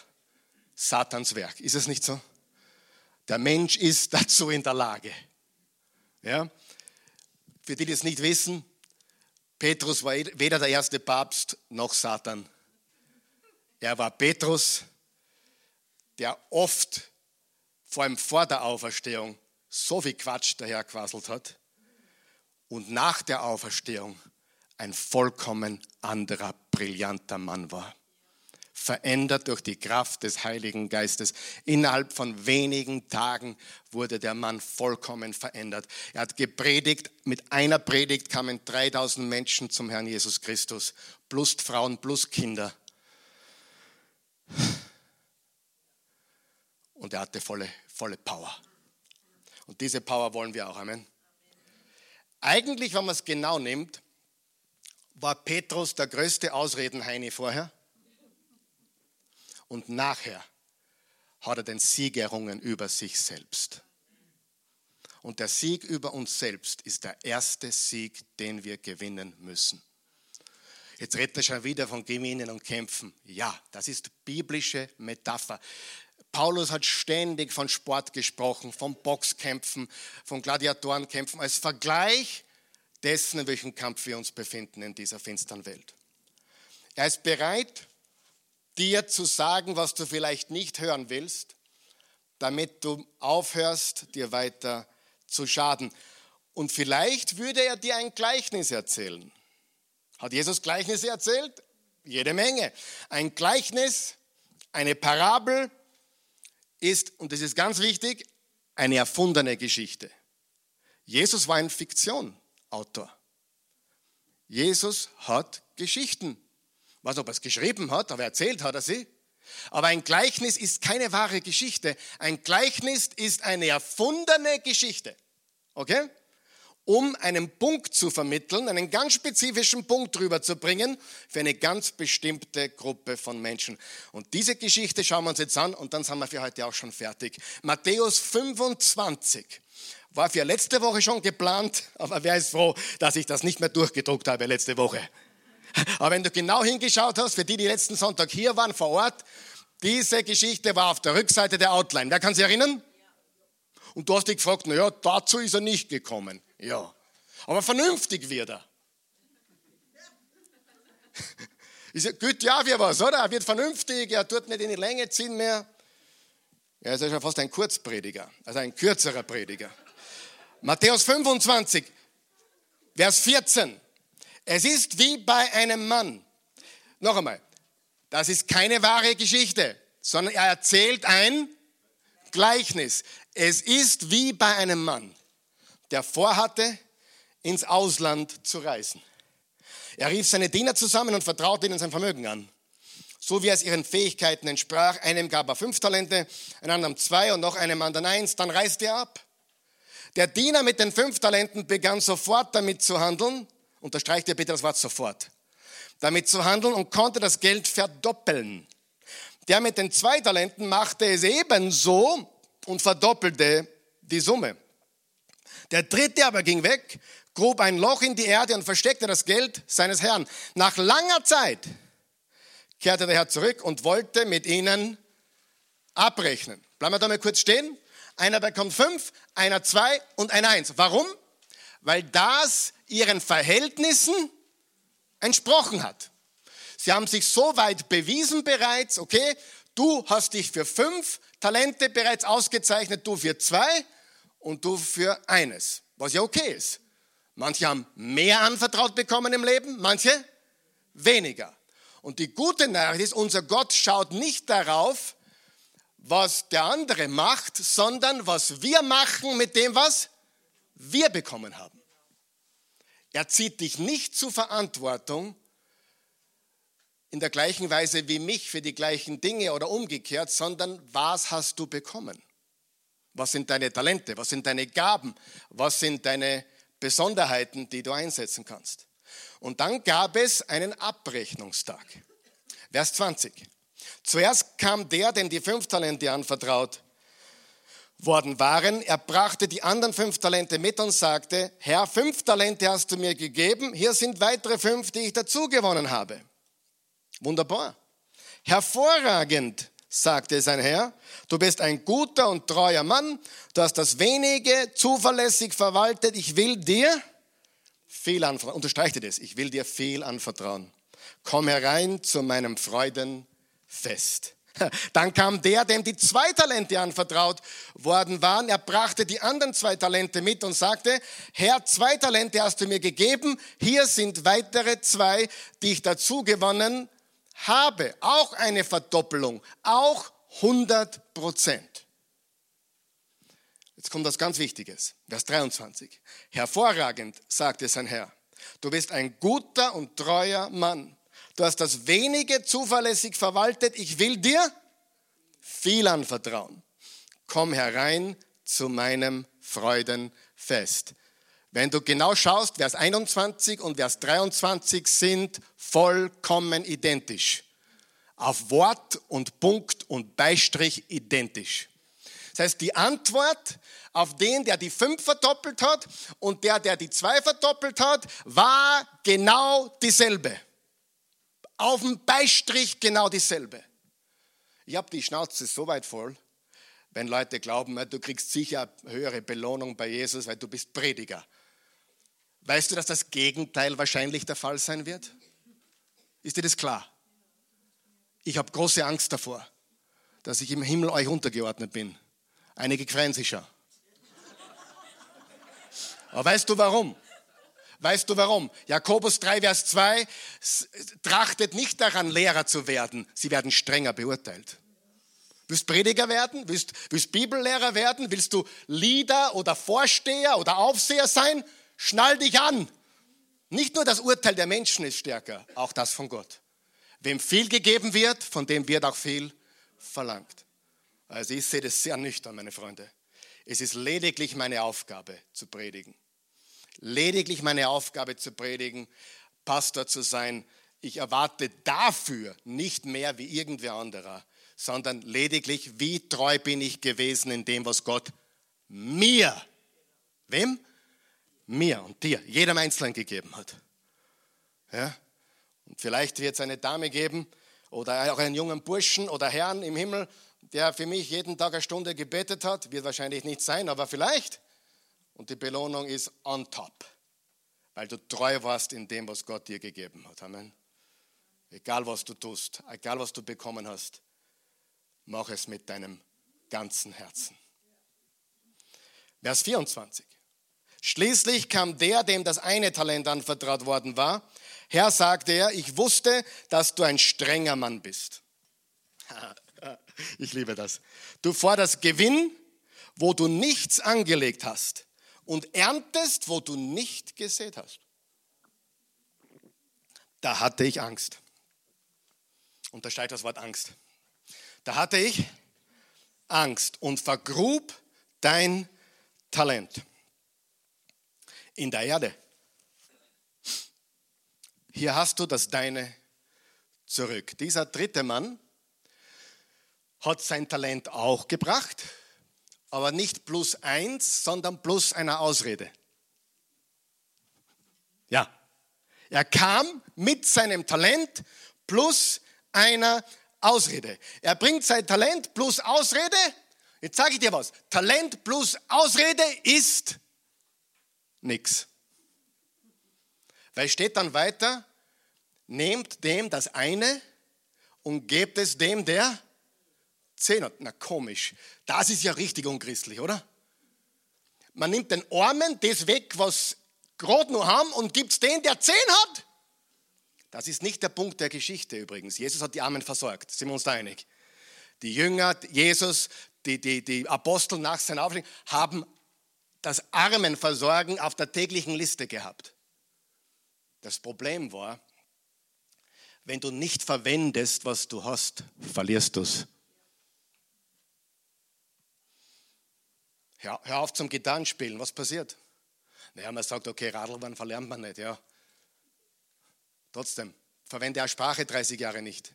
Satans Werk. Ist es nicht so? Der Mensch ist dazu in der Lage. Ja? Für die, die es nicht wissen, Petrus war weder der erste Papst noch Satan. Er war Petrus, der oft, vor allem vor der Auferstehung, so viel Quatsch daherquasselt hat und nach der Auferstehung ein vollkommen anderer, brillanter Mann war verändert durch die Kraft des Heiligen Geistes. Innerhalb von wenigen Tagen wurde der Mann vollkommen verändert. Er hat gepredigt, mit einer Predigt kamen 3000 Menschen zum Herrn Jesus Christus, plus Frauen, plus Kinder. Und er hatte volle, volle Power. Und diese Power wollen wir auch. Amen. Eigentlich, wenn man es genau nimmt, war Petrus der größte Ausredenheini vorher und nachher hat er den Sieg errungen über sich selbst. Und der Sieg über uns selbst ist der erste Sieg, den wir gewinnen müssen. Jetzt redet er schon wieder von Gewinnen und Kämpfen. Ja, das ist biblische Metapher. Paulus hat ständig von Sport gesprochen, von Boxkämpfen, von Gladiatorenkämpfen, als Vergleich dessen, in welchem Kampf wir uns befinden in dieser finsteren Welt. Er ist bereit, dir zu sagen, was du vielleicht nicht hören willst, damit du aufhörst, dir weiter zu schaden. Und vielleicht würde er dir ein Gleichnis erzählen. Hat Jesus Gleichnisse erzählt? Jede Menge. Ein Gleichnis, eine Parabel ist, und das ist ganz wichtig, eine erfundene Geschichte. Jesus war ein Fiktionautor. Jesus hat Geschichten. Was ob er es geschrieben hat, aber erzählt hat er sie. Aber ein Gleichnis ist keine wahre Geschichte. Ein Gleichnis ist eine erfundene Geschichte. Okay? um einen Punkt zu vermitteln, einen ganz spezifischen Punkt drüber zu bringen für eine ganz bestimmte Gruppe von Menschen. Und diese Geschichte schauen wir uns jetzt an und dann sind wir für heute auch schon fertig. Matthäus 25 war für letzte Woche schon geplant, aber wer ist froh, dass ich das nicht mehr durchgedruckt habe letzte Woche. Aber wenn du genau hingeschaut hast, für die, die letzten Sonntag hier waren vor Ort, diese Geschichte war auf der Rückseite der Outline. Wer kann sich erinnern? Und du hast dich gefragt, naja, dazu ist er nicht gekommen. Ja, aber vernünftig wird er. Ist gut, ja, wie was, oder? Er wird vernünftig, er tut nicht in die Länge ziehen mehr. Er ist ja schon fast ein Kurzprediger, also ein kürzerer Prediger. Matthäus 25, Vers 14. Es ist wie bei einem Mann. Noch einmal, das ist keine wahre Geschichte, sondern er erzählt ein Gleichnis. Es ist wie bei einem Mann der vorhatte, ins Ausland zu reisen. Er rief seine Diener zusammen und vertraute ihnen sein Vermögen an. So wie es ihren Fähigkeiten entsprach. Einem gab er fünf Talente, einem anderen zwei und noch einem anderen eins. Dann reiste er ab. Der Diener mit den fünf Talenten begann sofort damit zu handeln. Unterstreicht ihr bitte das Wort sofort. Damit zu handeln und konnte das Geld verdoppeln. Der mit den zwei Talenten machte es ebenso und verdoppelte die Summe. Der dritte aber ging weg, grub ein Loch in die Erde und versteckte das Geld seines Herrn. Nach langer Zeit kehrte der Herr zurück und wollte mit ihnen abrechnen. Bleiben wir da mal kurz stehen. Einer bekommt fünf, einer zwei und einer eins. Warum? Weil das ihren Verhältnissen entsprochen hat. Sie haben sich so weit bewiesen bereits, okay, du hast dich für fünf Talente bereits ausgezeichnet, du für zwei und du für eines, was ja okay ist. Manche haben mehr anvertraut bekommen im Leben, manche weniger. Und die gute Nachricht ist, unser Gott schaut nicht darauf, was der andere macht, sondern was wir machen mit dem, was wir bekommen haben. Er zieht dich nicht zur Verantwortung in der gleichen Weise wie mich für die gleichen Dinge oder umgekehrt, sondern was hast du bekommen? Was sind deine Talente? Was sind deine Gaben? Was sind deine Besonderheiten, die du einsetzen kannst? Und dann gab es einen Abrechnungstag. Vers 20. Zuerst kam der, dem die fünf Talente anvertraut worden waren. Er brachte die anderen fünf Talente mit und sagte, Herr, fünf Talente hast du mir gegeben, hier sind weitere fünf, die ich dazu gewonnen habe. Wunderbar. Hervorragend, sagte sein Herr, du bist ein guter und treuer Mann, du hast das wenige zuverlässig verwaltet, ich will dir viel anvertrauen. Unterstreiche das, ich will dir viel anvertrauen. Komm herein zu meinem Freudenfest. Dann kam der, dem die zwei Talente anvertraut worden waren. Er brachte die anderen zwei Talente mit und sagte, Herr, zwei Talente hast du mir gegeben. Hier sind weitere zwei, die ich dazu gewonnen habe auch eine Verdoppelung, auch 100 Prozent. Jetzt kommt was ganz Wichtiges, Vers 23. Hervorragend, sagte sein Herr, du bist ein guter und treuer Mann. Du hast das wenige zuverlässig verwaltet. Ich will dir viel anvertrauen. Komm herein zu meinem Freudenfest. Wenn du genau schaust, Vers 21 und Vers 23 sind vollkommen identisch. Auf Wort und Punkt und Beistrich identisch. Das heißt, die Antwort auf den, der die fünf verdoppelt hat und der, der die zwei verdoppelt hat, war genau dieselbe. Auf dem Beistrich genau dieselbe. Ich habe die Schnauze so weit voll, wenn Leute glauben, du kriegst sicher höhere Belohnung bei Jesus, weil du bist Prediger. Weißt du, dass das Gegenteil wahrscheinlich der Fall sein wird? Ist dir das klar? Ich habe große Angst davor, dass ich im Himmel euch untergeordnet bin. Einige freuen sich schon. Aber weißt du warum? Weißt du warum? Jakobus 3, Vers 2 trachtet nicht daran, Lehrer zu werden. Sie werden strenger beurteilt. Willst Prediger werden? Willst, willst Bibellehrer werden? Willst du Leader oder Vorsteher oder Aufseher sein? Schnall dich an. Nicht nur das Urteil der Menschen ist stärker, auch das von Gott. Wem viel gegeben wird, von dem wird auch viel verlangt. Also ich sehe das sehr nüchtern, meine Freunde. Es ist lediglich meine Aufgabe zu predigen. Lediglich meine Aufgabe zu predigen, Pastor zu sein. Ich erwarte dafür nicht mehr wie irgendwer anderer, sondern lediglich, wie treu bin ich gewesen in dem, was Gott mir, wem? Mir und dir, jedem Einzelnen gegeben hat. Ja? Und vielleicht wird es eine Dame geben oder auch einen jungen Burschen oder Herrn im Himmel, der für mich jeden Tag eine Stunde gebetet hat. Wird wahrscheinlich nicht sein, aber vielleicht. Und die Belohnung ist on top, weil du treu warst in dem, was Gott dir gegeben hat. Amen. Egal was du tust, egal was du bekommen hast, mach es mit deinem ganzen Herzen. Vers 24. Schließlich kam der, dem das eine Talent anvertraut worden war. Herr, sagte er, ich wusste, dass du ein strenger Mann bist. Ich liebe das. Du forderst Gewinn, wo du nichts angelegt hast und erntest, wo du nicht gesät hast. Da hatte ich Angst. Unterscheid das Wort Angst. Da hatte ich Angst und vergrub dein Talent in der Erde. Hier hast du das Deine zurück. Dieser dritte Mann hat sein Talent auch gebracht, aber nicht plus eins, sondern plus einer Ausrede. Ja, er kam mit seinem Talent plus einer Ausrede. Er bringt sein Talent plus Ausrede. Jetzt sage ich dir was. Talent plus Ausrede ist nichts. Weil steht dann weiter, nehmt dem das eine und gebt es dem, der zehn hat. Na komisch, das ist ja richtig unchristlich, oder? Man nimmt den Armen das weg, was gerade nur haben und gibt es den, der zehn hat. Das ist nicht der Punkt der Geschichte übrigens. Jesus hat die Armen versorgt, sind wir uns da einig. Die Jünger, Jesus, die, die, die Apostel nach seiner Aufstehung haben das Armenversorgen auf der täglichen Liste gehabt. Das Problem war, wenn du nicht verwendest, was du hast, verlierst du es. Hör, hör auf zum Gitarrenspielen, was passiert? Naja, man sagt, okay, Radlbahn verlernt man nicht, ja. Trotzdem, verwende eine Sprache 30 Jahre nicht.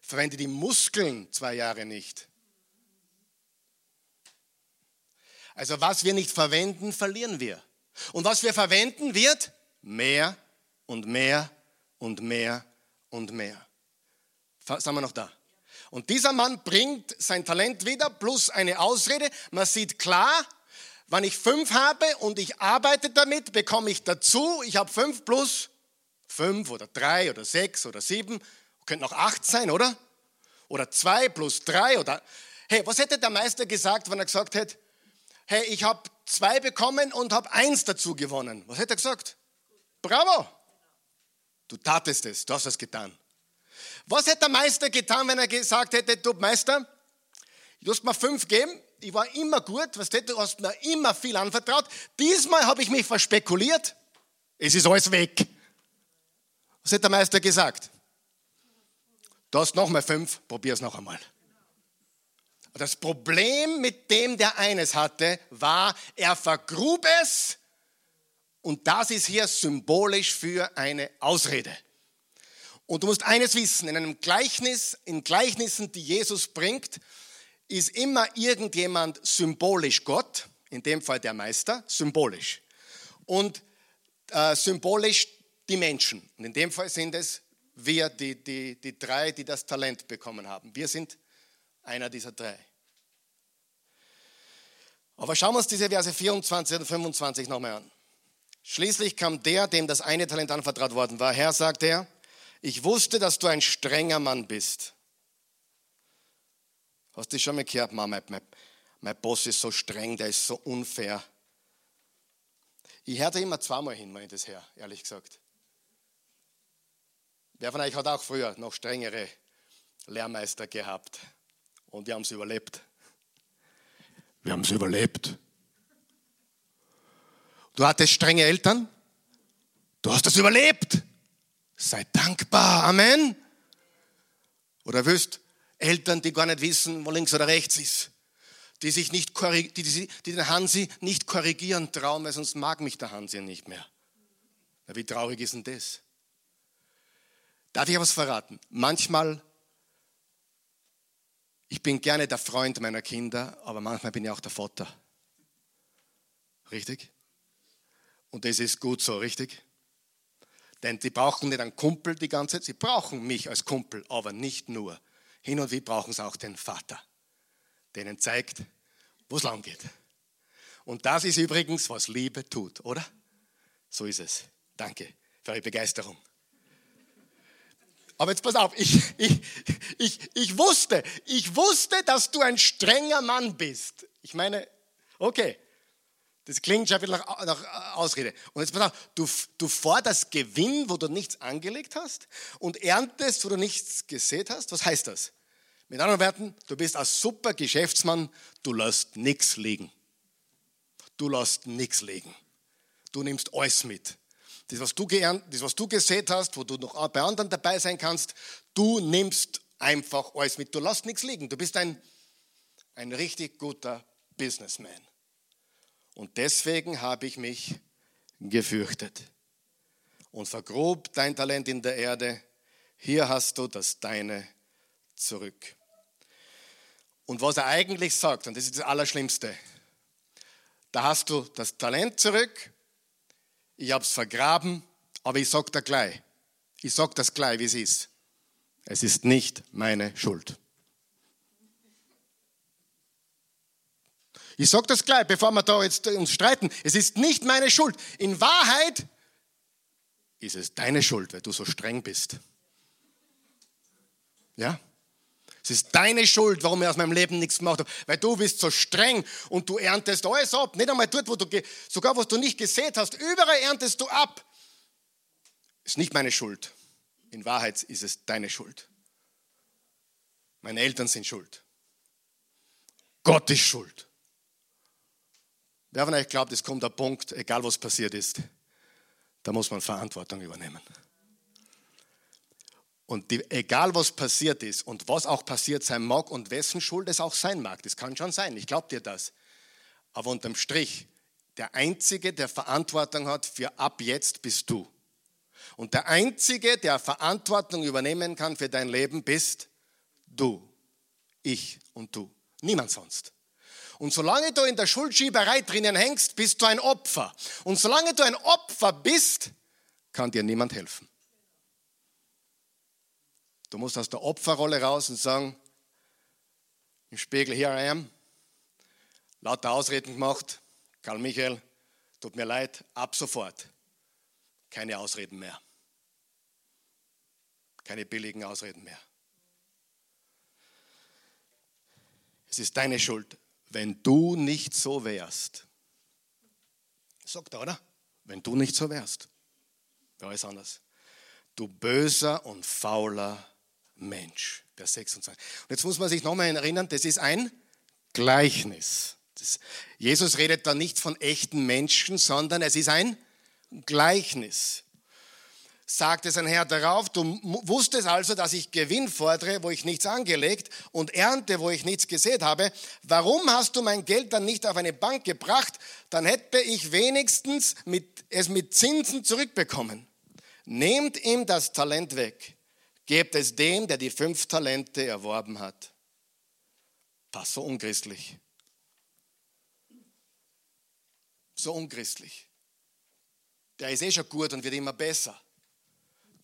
Verwende die Muskeln zwei Jahre nicht. Also was wir nicht verwenden, verlieren wir. Und was wir verwenden, wird mehr und mehr und mehr und mehr. Sind wir noch da? Und dieser Mann bringt sein Talent wieder plus eine Ausrede. Man sieht klar, wenn ich fünf habe und ich arbeite damit, bekomme ich dazu, ich habe fünf plus fünf oder drei oder sechs oder sieben, könnte noch acht sein, oder? Oder zwei plus drei oder. Hey, was hätte der Meister gesagt, wenn er gesagt hätte, hey, ich habe zwei bekommen und habe eins dazu gewonnen? Was hätte er gesagt? Bravo! Du tatest es, du hast es getan. Was hätte der Meister getan, wenn er gesagt hätte, du Meister, du hast mir fünf gegeben, ich war immer gut, was du hast mir immer viel anvertraut. Diesmal habe ich mich verspekuliert, es ist alles weg. Was hat der Meister gesagt? Du hast noch mal fünf, probier es noch einmal. Das Problem mit dem, der eines hatte, war, er vergrub es und das ist hier symbolisch für eine Ausrede. Und du musst eines wissen, in einem Gleichnis, in Gleichnissen, die Jesus bringt, ist immer irgendjemand symbolisch Gott, in dem Fall der Meister, symbolisch. Und äh, symbolisch die Menschen. Und in dem Fall sind es wir, die, die, die drei, die das Talent bekommen haben. Wir sind einer dieser drei. Aber schauen wir uns diese Verse 24 und 25 nochmal an. Schließlich kam der, dem das eine Talent anvertraut worden war. Herr, sagt er, ich wusste, dass du ein strenger Mann bist. Hast du schon mal gehört, Mama, mein, mein, mein Boss ist so streng, der ist so unfair. Ich höre da immer zweimal hin, wenn ich das her, ehrlich gesagt. Wer von euch hat auch früher noch strengere Lehrmeister gehabt und die haben es überlebt. Wir haben es überlebt. Du hattest strenge Eltern, du hast es überlebt. Sei dankbar, Amen. Oder willst Eltern, die gar nicht wissen, wo links oder rechts ist, die, sich nicht die, die, die den Hansi nicht korrigieren trauen, weil sonst mag mich der Hansi nicht mehr. Na, wie traurig ist denn das? Darf ich was verraten? Manchmal, ich bin gerne der Freund meiner Kinder, aber manchmal bin ich auch der Vater. Richtig? Und das ist gut so, richtig? Denn die brauchen nicht einen Kumpel die ganze Zeit, sie brauchen mich als Kumpel, aber nicht nur. Hin und wieder brauchen sie auch den Vater, der ihnen zeigt, wo es lang geht. Und das ist übrigens, was Liebe tut, oder? So ist es. Danke für eure Begeisterung. Aber jetzt pass auf, ich, ich, ich, ich wusste, ich wusste, dass du ein strenger Mann bist. Ich meine, okay, das klingt schon wieder nach, nach Ausrede. Und jetzt pass auf, du, du forderst Gewinn, wo du nichts angelegt hast und erntest, wo du nichts gesät hast. Was heißt das? Mit anderen Worten, du bist ein super Geschäftsmann, du lässt nichts liegen. Du lässt nichts liegen. Du nimmst alles mit. Das was, du geernt, das, was du gesät hast, wo du noch bei anderen dabei sein kannst, du nimmst einfach alles mit. Du lässt nichts liegen. Du bist ein, ein richtig guter Businessman. Und deswegen habe ich mich gefürchtet und vergrub dein Talent in der Erde. Hier hast du das Deine zurück. Und was er eigentlich sagt, und das ist das Allerschlimmste, da hast du das Talent zurück, ich habe es vergraben, aber ich sage dir gleich, ich sage das gleich, wie es ist. Es ist nicht meine Schuld. Ich sage das gleich, bevor wir da jetzt uns streiten. Es ist nicht meine Schuld. In Wahrheit ist es deine Schuld, weil du so streng bist. Ja? Es ist deine Schuld, warum ich aus meinem Leben nichts gemacht habe. Weil du bist so streng und du erntest alles ab. Nicht einmal dort, wo du, sogar was du nicht gesät hast, überall erntest du ab. Ist nicht meine Schuld. In Wahrheit ist es deine Schuld. Meine Eltern sind schuld. Gott ist schuld. Wer von euch glaubt, es kommt der Punkt, egal was passiert ist, da muss man Verantwortung übernehmen. Und die, egal was passiert ist und was auch passiert sein mag und wessen Schuld es auch sein mag, das kann schon sein, ich glaube dir das. Aber unterm Strich, der Einzige, der Verantwortung hat für ab jetzt bist du. Und der Einzige, der Verantwortung übernehmen kann für dein Leben, bist du. Ich und du. Niemand sonst. Und solange du in der Schuldschieberei drinnen hängst, bist du ein Opfer. Und solange du ein Opfer bist, kann dir niemand helfen. Du musst aus der Opferrolle raus und sagen, im Spiegel, here I am, lauter Ausreden gemacht, Karl Michael, tut mir leid, ab sofort. Keine Ausreden mehr. Keine billigen Ausreden mehr. Es ist deine Schuld wenn du nicht so wärst. Sagt er, oder? Wenn du nicht so wärst. Wäre alles anders. Du böser und fauler Mensch. Vers 26. Und jetzt muss man sich nochmal erinnern, das ist ein Gleichnis. Das, Jesus redet da nicht von echten Menschen, sondern es ist ein Gleichnis sagte sein Herr darauf, du wusstest also, dass ich Gewinn fordere, wo ich nichts angelegt und Ernte, wo ich nichts gesät habe. Warum hast du mein Geld dann nicht auf eine Bank gebracht? Dann hätte ich wenigstens mit, es mit Zinsen zurückbekommen. Nehmt ihm das Talent weg. Gebt es dem, der die fünf Talente erworben hat. Das so unchristlich. So unchristlich. Der ist eh schon gut und wird immer besser.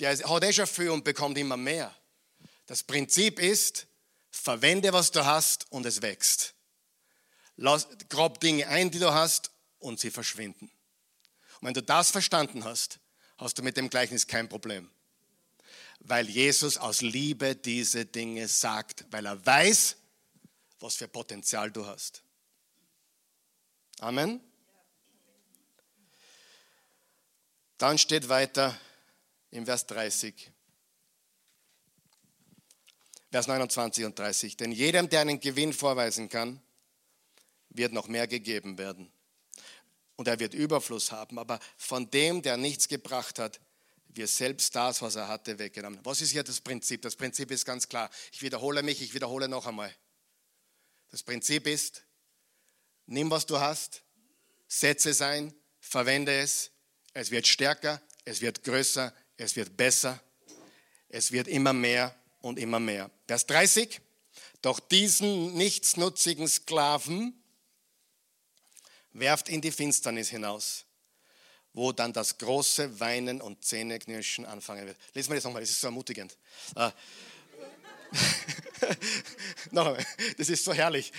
Der hat eh schon viel und bekommt immer mehr. Das Prinzip ist, verwende, was du hast und es wächst. Lass, grab Dinge ein, die du hast und sie verschwinden. Und wenn du das verstanden hast, hast du mit dem Gleichnis kein Problem. Weil Jesus aus Liebe diese Dinge sagt, weil er weiß, was für Potenzial du hast. Amen. Dann steht weiter im Vers 30. Vers 29 und 30. Denn jedem, der einen Gewinn vorweisen kann, wird noch mehr gegeben werden. Und er wird Überfluss haben. Aber von dem, der nichts gebracht hat, wird selbst das, was er hatte, weggenommen. Was ist hier das Prinzip? Das Prinzip ist ganz klar. Ich wiederhole mich, ich wiederhole noch einmal. Das Prinzip ist, nimm, was du hast, setze es ein, verwende es. Es wird stärker, es wird größer, es wird besser. Es wird immer mehr und immer mehr. Vers 30. Doch diesen nichtsnutzigen Sklaven werft in die Finsternis hinaus, wo dann das große Weinen und Zähneknirschen anfangen wird. Lesen wir das nochmal, das ist so ermutigend. Äh, noch einmal, das ist so herrlich.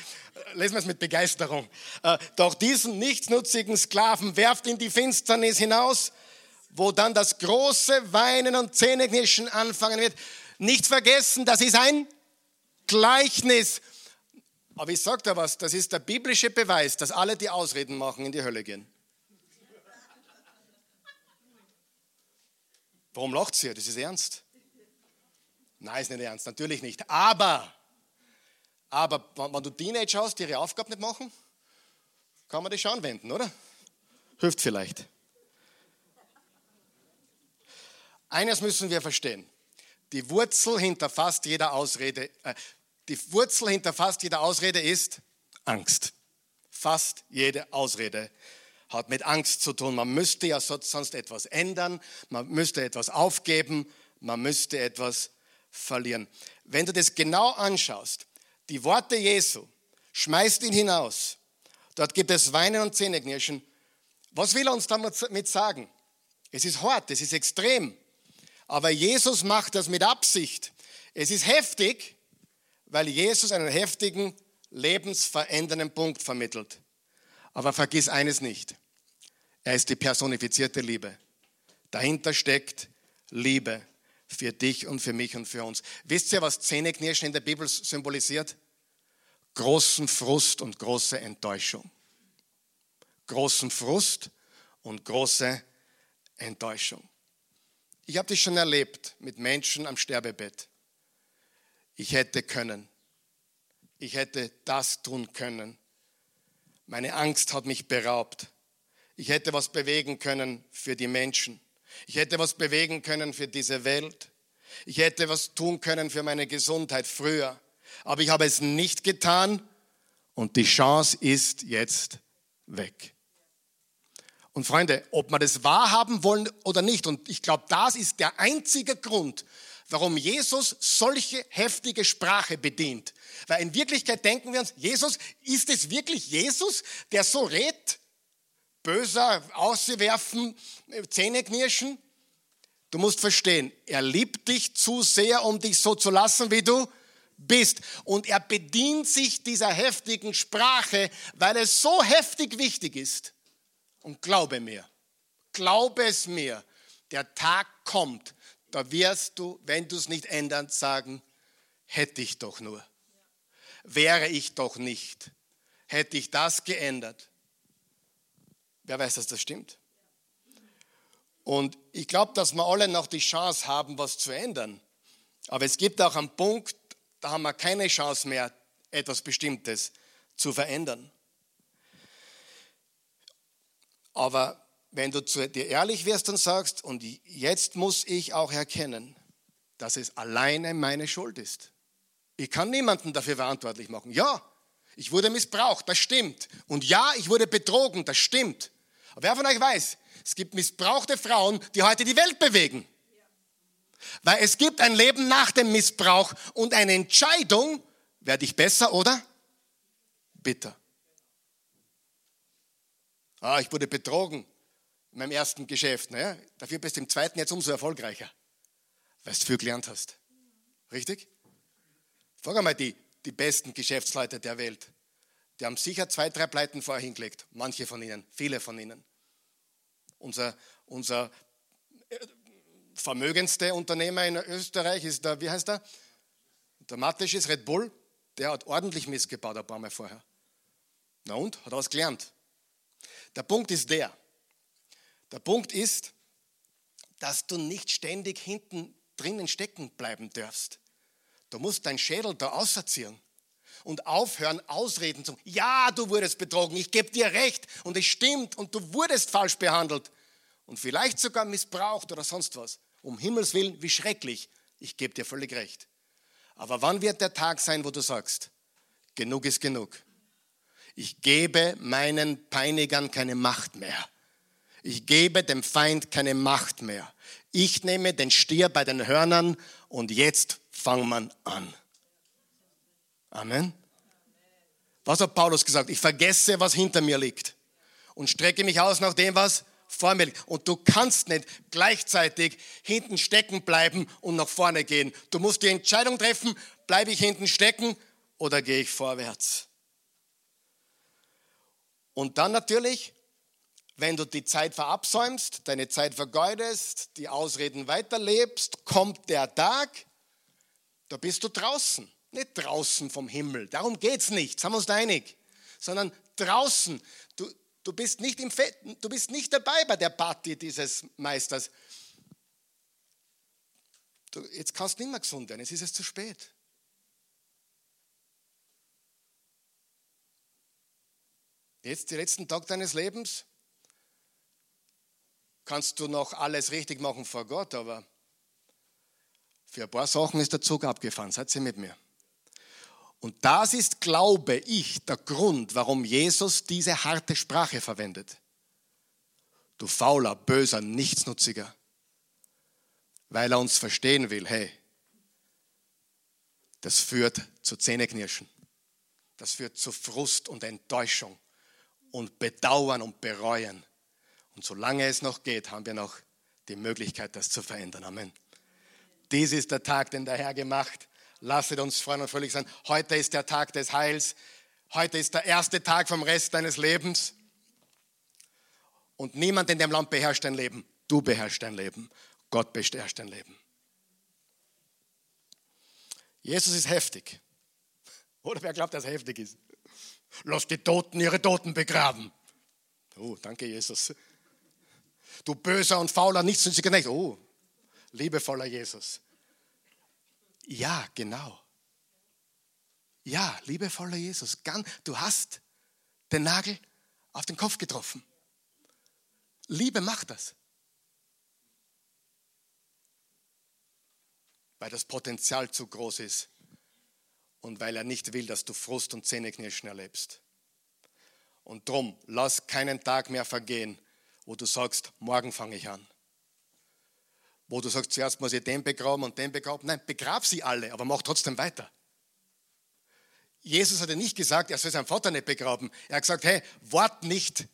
Lesen wir es mit Begeisterung. Äh, doch diesen nichtsnutzigen Sklaven werft in die Finsternis hinaus, wo dann das große Weinen und Zähneknirschen anfangen wird. Nicht vergessen, das ist ein Gleichnis. Aber ich sage da was, das ist der biblische Beweis, dass alle, die Ausreden machen, in die Hölle gehen. Warum lacht ihr? Das ist ernst. Nein, ist nicht ernst, natürlich nicht. Aber, aber wenn du Teenager hast, die ihre Aufgabe nicht machen, kann man das schon anwenden, oder? Hilft vielleicht. Eines müssen wir verstehen. Die Wurzel hinter fast jeder Ausrede, äh, die Wurzel hinter fast jeder Ausrede ist Angst. Fast jede Ausrede hat mit Angst zu tun. Man müsste ja sonst etwas ändern, man müsste etwas aufgeben, man müsste etwas verlieren. Wenn du das genau anschaust, die Worte Jesu, schmeißt ihn hinaus. Dort gibt es Weinen und Zähneknirschen. Was will er uns damit sagen? Es ist hart, es ist extrem. Aber Jesus macht das mit Absicht. Es ist heftig, weil Jesus einen heftigen, lebensverändernden Punkt vermittelt. Aber vergiss eines nicht. Er ist die personifizierte Liebe. Dahinter steckt Liebe für dich und für mich und für uns. Wisst ihr, was Zähneknirschen in der Bibel symbolisiert? Großen Frust und große Enttäuschung. Großen Frust und große Enttäuschung. Ich habe das schon erlebt mit Menschen am Sterbebett. Ich hätte können. Ich hätte das tun können. Meine Angst hat mich beraubt. Ich hätte was bewegen können für die Menschen. Ich hätte was bewegen können für diese Welt. Ich hätte was tun können für meine Gesundheit früher. Aber ich habe es nicht getan und die Chance ist jetzt weg. Und Freunde, ob wir das wahrhaben wollen oder nicht, und ich glaube, das ist der einzige Grund, warum Jesus solche heftige Sprache bedient. Weil in Wirklichkeit denken wir uns, Jesus, ist es wirklich Jesus, der so redet? Böser, auswerfen, Zähne knirschen? Du musst verstehen, er liebt dich zu sehr, um dich so zu lassen, wie du bist. Und er bedient sich dieser heftigen Sprache, weil es so heftig wichtig ist und glaube mir, glaube es mir, der Tag kommt, da wirst du, wenn du es nicht änderst, sagen, hätte ich doch nur. Wäre ich doch nicht. Hätte ich das geändert. Wer weiß, dass das stimmt? Und ich glaube, dass wir alle noch die Chance haben, was zu ändern. Aber es gibt auch einen Punkt, da haben wir keine Chance mehr, etwas Bestimmtes zu verändern. Aber wenn du zu dir ehrlich wirst und sagst, und jetzt muss ich auch erkennen, dass es alleine meine Schuld ist. Ich kann niemanden dafür verantwortlich machen. Ja, ich wurde missbraucht, das stimmt. Und ja, ich wurde betrogen, das stimmt. Aber wer von euch weiß, es gibt missbrauchte Frauen, die heute die Welt bewegen. Weil es gibt ein Leben nach dem Missbrauch und eine Entscheidung, werde ich besser oder bitter. Ah, ich wurde betrogen in meinem ersten Geschäft. Ne? Dafür bist du im zweiten jetzt umso erfolgreicher. Weil du viel gelernt hast. Richtig? Frag einmal die, die besten Geschäftsleute der Welt. Die haben sicher zwei, drei Pleiten vorher hingelegt. Manche von ihnen, viele von ihnen. Unser, unser äh, vermögendste Unternehmer in Österreich ist der, wie heißt der? Der Mattisch ist Red Bull. Der hat ordentlich missgebaut ein paar Mal vorher. Na und? Hat er was gelernt. Der Punkt ist der. Der Punkt ist, dass du nicht ständig hinten drinnen stecken bleiben darfst. Du musst deinen Schädel da auserziehen und aufhören, Ausreden zu. Ja, du wurdest betrogen, ich gebe dir recht und es stimmt und du wurdest falsch behandelt und vielleicht sogar missbraucht oder sonst was. Um Himmels Willen, wie schrecklich. Ich gebe dir völlig recht. Aber wann wird der Tag sein, wo du sagst, genug ist genug? Ich gebe meinen Peinigern keine Macht mehr. Ich gebe dem Feind keine Macht mehr. Ich nehme den Stier bei den Hörnern und jetzt fangt man an. Amen. Was hat Paulus gesagt? Ich vergesse, was hinter mir liegt und strecke mich aus nach dem, was vor mir liegt. Und du kannst nicht gleichzeitig hinten stecken bleiben und nach vorne gehen. Du musst die Entscheidung treffen, bleibe ich hinten stecken oder gehe ich vorwärts? Und dann natürlich, wenn du die Zeit verabsäumst, deine Zeit vergeudest, die Ausreden weiterlebst, kommt der Tag, da bist du draußen. Nicht draußen vom Himmel, darum geht es nicht, sind wir uns einig, sondern draußen. Du, du, bist nicht im du bist nicht dabei bei der Party dieses Meisters. Du, jetzt kannst du nicht mehr gesund werden, jetzt ist es zu spät. Jetzt, die letzten Tag deines Lebens, kannst du noch alles richtig machen vor Gott, aber für ein paar Sachen ist der Zug abgefahren. Seid ihr mit mir? Und das ist, glaube ich, der Grund, warum Jesus diese harte Sprache verwendet. Du fauler, böser, nichtsnutziger. Weil er uns verstehen will, hey, das führt zu Zähneknirschen. Das führt zu Frust und Enttäuschung und Bedauern und Bereuen. Und solange es noch geht, haben wir noch die Möglichkeit, das zu verändern. Amen. Dies ist der Tag, den der Herr gemacht. Lasset uns freuen und fröhlich sein. Heute ist der Tag des Heils. Heute ist der erste Tag vom Rest deines Lebens. Und niemand in dem Land beherrscht dein Leben. Du beherrschst dein Leben. Gott beherrscht dein Leben. Jesus ist heftig. Oder wer glaubt, dass er heftig ist? Lass die Toten ihre Toten begraben. Oh, danke, Jesus. Du böser und fauler, nichtsnütziger Knecht. Oh, liebevoller Jesus. Ja, genau. Ja, liebevoller Jesus. Du hast den Nagel auf den Kopf getroffen. Liebe macht das. Weil das Potenzial zu groß ist und weil er nicht will, dass du Frust und Zähneknirschen erlebst. Und drum, lass keinen Tag mehr vergehen, wo du sagst, morgen fange ich an. Wo du sagst, zuerst muss ich den begraben und den begraben. Nein, begrab sie alle, aber mach trotzdem weiter. Jesus hat ja nicht gesagt, er soll seinen Vater nicht begraben. Er hat gesagt, hey, wart nicht,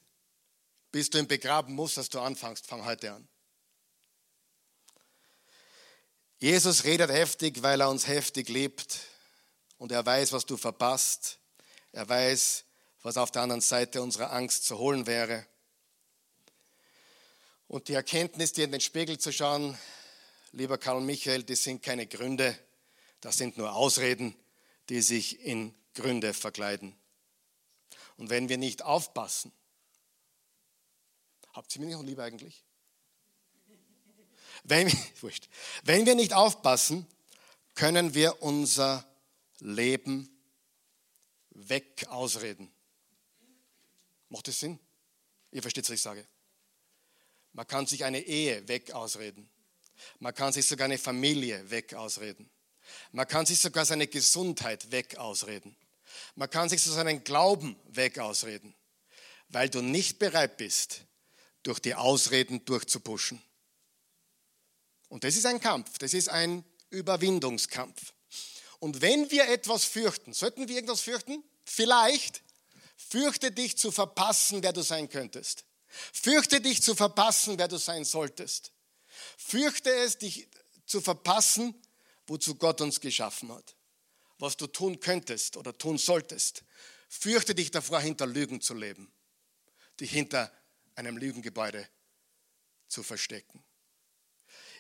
bis du ihn begraben musst, dass du anfängst. Fang heute an. Jesus redet heftig, weil er uns heftig liebt und er weiß, was du verpasst. Er weiß, was auf der anderen Seite unserer Angst zu holen wäre. Und die Erkenntnis, dir in den Spiegel zu schauen, lieber Karl Michael, das sind keine Gründe, das sind nur Ausreden, die sich in Gründe verkleiden. Und wenn wir nicht aufpassen, habt ihr mich noch lieber eigentlich? Wenn, wenn wir nicht aufpassen, können wir unser Leben weg ausreden. Macht das Sinn? Ihr versteht, was ich sage. Man kann sich eine Ehe weg ausreden. Man kann sich sogar eine Familie weg ausreden. Man kann sich sogar seine Gesundheit weg ausreden. Man kann sich so seinen Glauben weg ausreden, weil du nicht bereit bist, durch die Ausreden durchzupuschen. Und das ist ein Kampf, das ist ein Überwindungskampf. Und wenn wir etwas fürchten, sollten wir irgendwas fürchten? Vielleicht fürchte dich zu verpassen, wer du sein könntest. Fürchte dich zu verpassen, wer du sein solltest. Fürchte es, dich zu verpassen, wozu Gott uns geschaffen hat. Was du tun könntest oder tun solltest. Fürchte dich davor, hinter Lügen zu leben. Dich hinter einem Lügengebäude zu verstecken.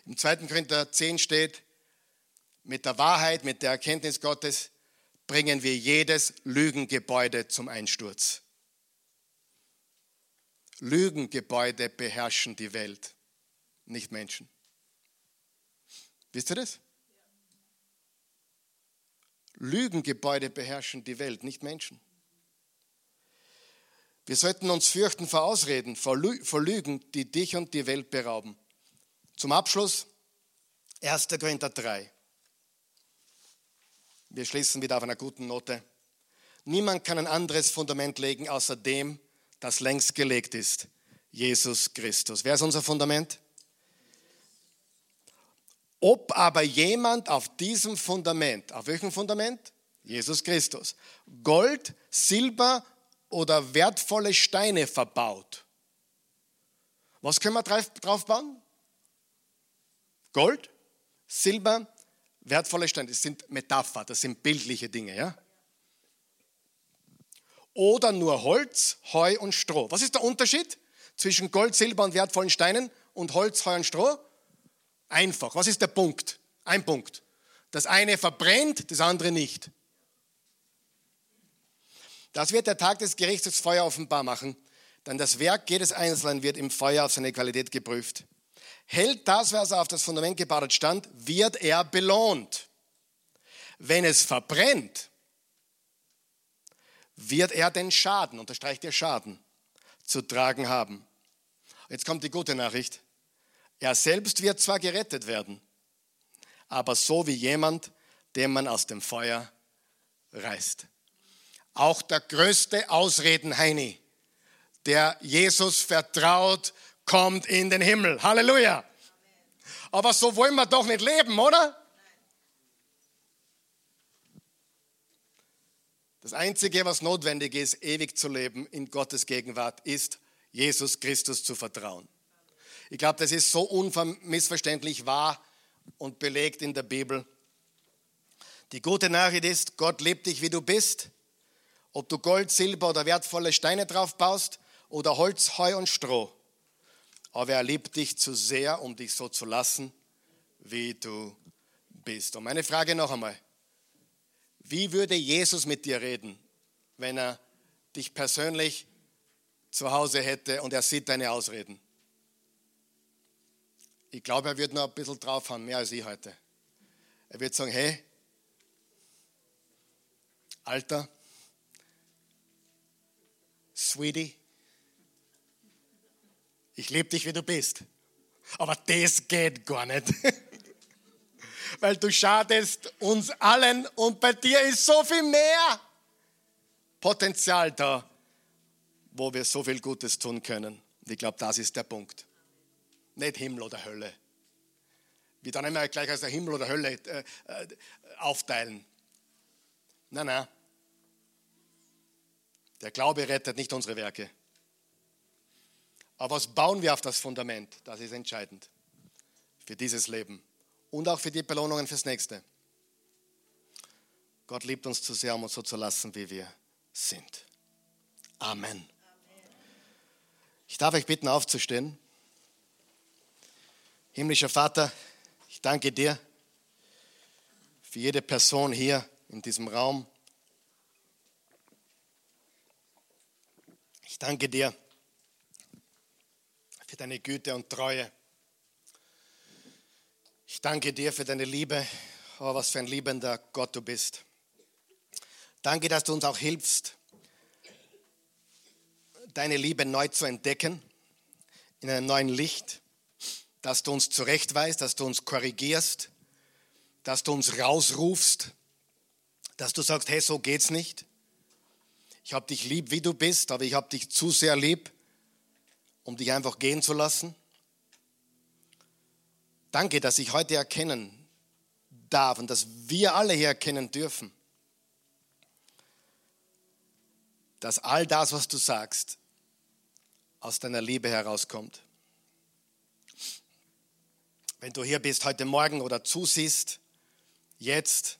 Im 2. Korinther 10 steht, mit der Wahrheit, mit der Erkenntnis Gottes bringen wir jedes Lügengebäude zum Einsturz. Lügengebäude beherrschen die Welt, nicht Menschen. Wisst ihr das? Lügengebäude beherrschen die Welt, nicht Menschen. Wir sollten uns fürchten vor Ausreden, vor, Lügen, die dich und die Welt berauben. Zum Abschluss 1. Korinther 3. Wir schließen wieder auf einer guten Note. Niemand kann ein anderes Fundament legen, außer dem, das längst gelegt ist. Jesus Christus. Wer ist unser Fundament? Ob aber jemand auf diesem Fundament, auf welchem Fundament? Jesus Christus, Gold, Silber oder wertvolle Steine verbaut. Was können wir drauf bauen? Gold, Silber, wertvolle Steine. Das sind Metapher, das sind bildliche Dinge. Ja? Oder nur Holz, Heu und Stroh. Was ist der Unterschied zwischen Gold, Silber und wertvollen Steinen und Holz, Heu und Stroh? Einfach. Was ist der Punkt? Ein Punkt. Das eine verbrennt, das andere nicht. Das wird der Tag des Gerichts das Feuer offenbar machen, denn das Werk jedes Einzelnen wird im Feuer auf seine Qualität geprüft. Hält das, was auf das Fundament gebaut stand, wird er belohnt. Wenn es verbrennt, wird er den Schaden, unterstreicht der Schaden, zu tragen haben. Jetzt kommt die gute Nachricht. Er selbst wird zwar gerettet werden, aber so wie jemand, den man aus dem Feuer reißt. Auch der größte Ausreden-Heini, der Jesus vertraut, kommt in den Himmel. Halleluja. Aber so wollen wir doch nicht leben, oder? Das Einzige, was notwendig ist, ewig zu leben in Gottes Gegenwart, ist, Jesus Christus zu vertrauen. Ich glaube, das ist so unmissverständlich wahr und belegt in der Bibel. Die gute Nachricht ist, Gott liebt dich, wie du bist. Ob du Gold, Silber oder wertvolle Steine drauf baust oder Holz, Heu und Stroh. Aber er liebt dich zu sehr, um dich so zu lassen, wie du bist. Und meine Frage noch einmal. Wie würde Jesus mit dir reden, wenn er dich persönlich zu Hause hätte und er sieht deine Ausreden? Ich glaube, er wird noch ein bisschen drauf haben, mehr als ich heute. Er wird sagen, hey, Alter, Sweetie, ich liebe dich, wie du bist. Aber das geht gar nicht. Weil du schadest uns allen und bei dir ist so viel mehr Potenzial da, wo wir so viel Gutes tun können. Und ich glaube, das ist der Punkt. Nicht Himmel oder Hölle. Wir dann immer gleich als der Himmel oder Hölle äh, äh, aufteilen. Nein, nein. Der Glaube rettet nicht unsere Werke. Aber was bauen wir auf das Fundament? Das ist entscheidend für dieses Leben und auch für die Belohnungen fürs nächste. Gott liebt uns zu sehr, um uns so zu lassen, wie wir sind. Amen. Ich darf euch bitten, aufzustehen. Himmlischer Vater, ich danke dir für jede Person hier in diesem Raum. Ich danke dir für deine Güte und Treue. Ich danke dir für deine Liebe. Oh, was für ein liebender Gott du bist. Danke, dass du uns auch hilfst, deine Liebe neu zu entdecken, in einem neuen Licht, dass du uns zurechtweist, dass du uns korrigierst, dass du uns rausrufst, dass du sagst, hey, so geht's nicht. Ich habe dich lieb, wie du bist, aber ich habe dich zu sehr lieb, um dich einfach gehen zu lassen. Danke, dass ich heute erkennen darf und dass wir alle hier erkennen dürfen, dass all das, was du sagst, aus deiner Liebe herauskommt. wenn du hier bist heute Morgen oder zusiehst, jetzt,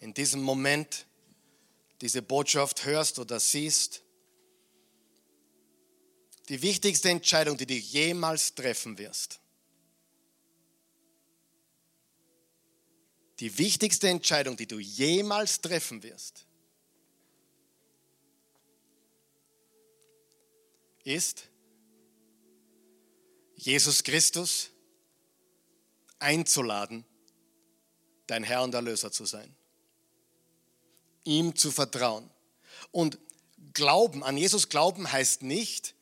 in diesem Moment, diese Botschaft hörst oder siehst, die wichtigste Entscheidung, die du jemals treffen wirst. Die wichtigste Entscheidung, die du jemals treffen wirst, ist, Jesus Christus einzuladen, dein Herr und Erlöser zu sein. Ihm zu vertrauen. Und Glauben, an Jesus glauben heißt nicht,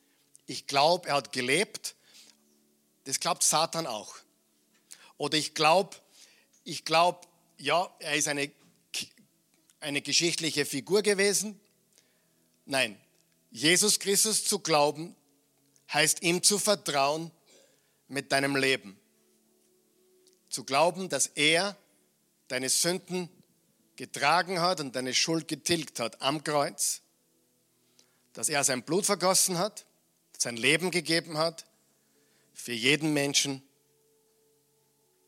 ich glaube, er hat gelebt. Das glaubt Satan auch. Oder ich glaube, ich glaube, ja, er ist eine, eine geschichtliche Figur gewesen. Nein, Jesus Christus zu glauben, heißt ihm zu vertrauen mit deinem Leben. Zu glauben, dass er deine Sünden getragen hat und deine Schuld getilgt hat am Kreuz. Dass er sein Blut vergossen hat, sein Leben gegeben hat für jeden Menschen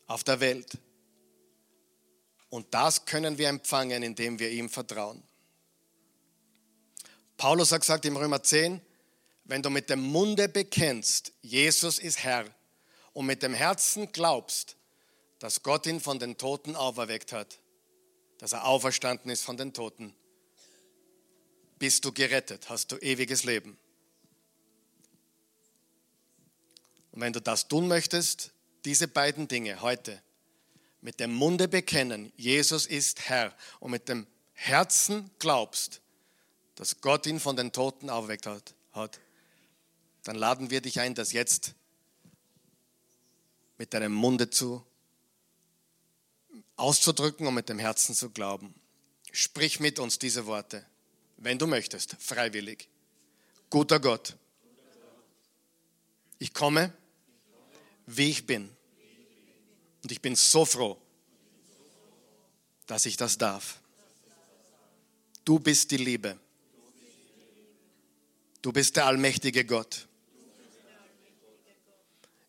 auf der Welt. Und das können wir empfangen, indem wir ihm vertrauen. Paulus hat gesagt im Römer 10, wenn du mit dem Munde bekennst, Jesus ist Herr, und mit dem Herzen glaubst, dass Gott ihn von den Toten auferweckt hat, dass er auferstanden ist von den Toten, bist du gerettet, hast du ewiges Leben. Und wenn du das tun möchtest, diese beiden Dinge heute, mit dem Munde bekennen, Jesus ist Herr, und mit dem Herzen glaubst, dass Gott ihn von den Toten auferweckt hat, hat, dann laden wir dich ein, das jetzt mit deinem Munde zu auszudrücken und mit dem Herzen zu glauben. Sprich mit uns diese Worte, wenn du möchtest, freiwillig. Guter Gott, ich komme, wie ich bin. Und ich bin so froh, dass ich das darf. Du bist die Liebe. Du bist der allmächtige Gott.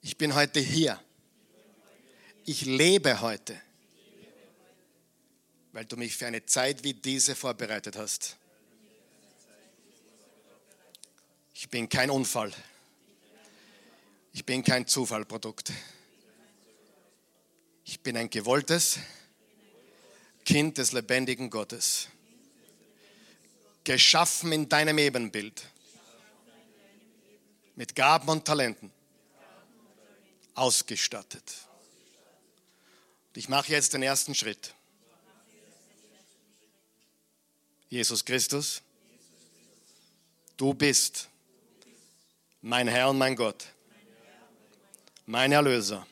Ich bin heute hier. Ich lebe heute, weil du mich für eine Zeit wie diese vorbereitet hast. Ich bin kein Unfall. Ich bin kein Zufallprodukt. Ich bin ein gewolltes Kind des lebendigen Gottes. Geschaffen in deinem Ebenbild. Mit Gaben und Talenten. Ausgestattet. Und ich mache jetzt den ersten Schritt. Jesus Christus, du bist mein Herr und mein Gott, mein Erlöser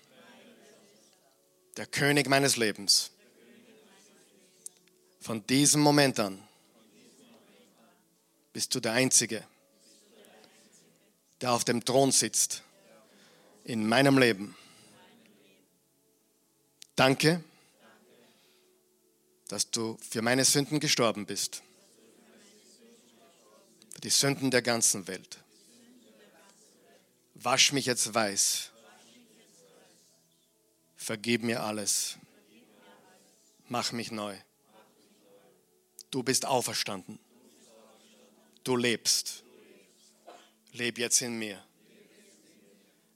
der König meines Lebens. Von diesem Moment an bist du der Einzige, der auf dem Thron sitzt in meinem Leben. Danke, dass du für meine Sünden gestorben bist. Für die Sünden der ganzen Welt. Wasch mich jetzt weiß Vergib mir alles. Mach mich neu. Du bist auferstanden. Du lebst. Leb jetzt in mir.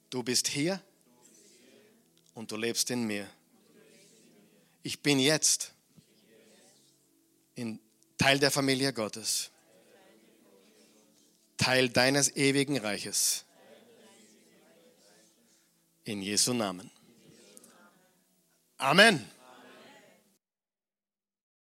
Du bist hier und du lebst in mir. Ich bin jetzt in Teil der Familie Gottes. Teil deines ewigen Reiches. In Jesu Namen. Amen.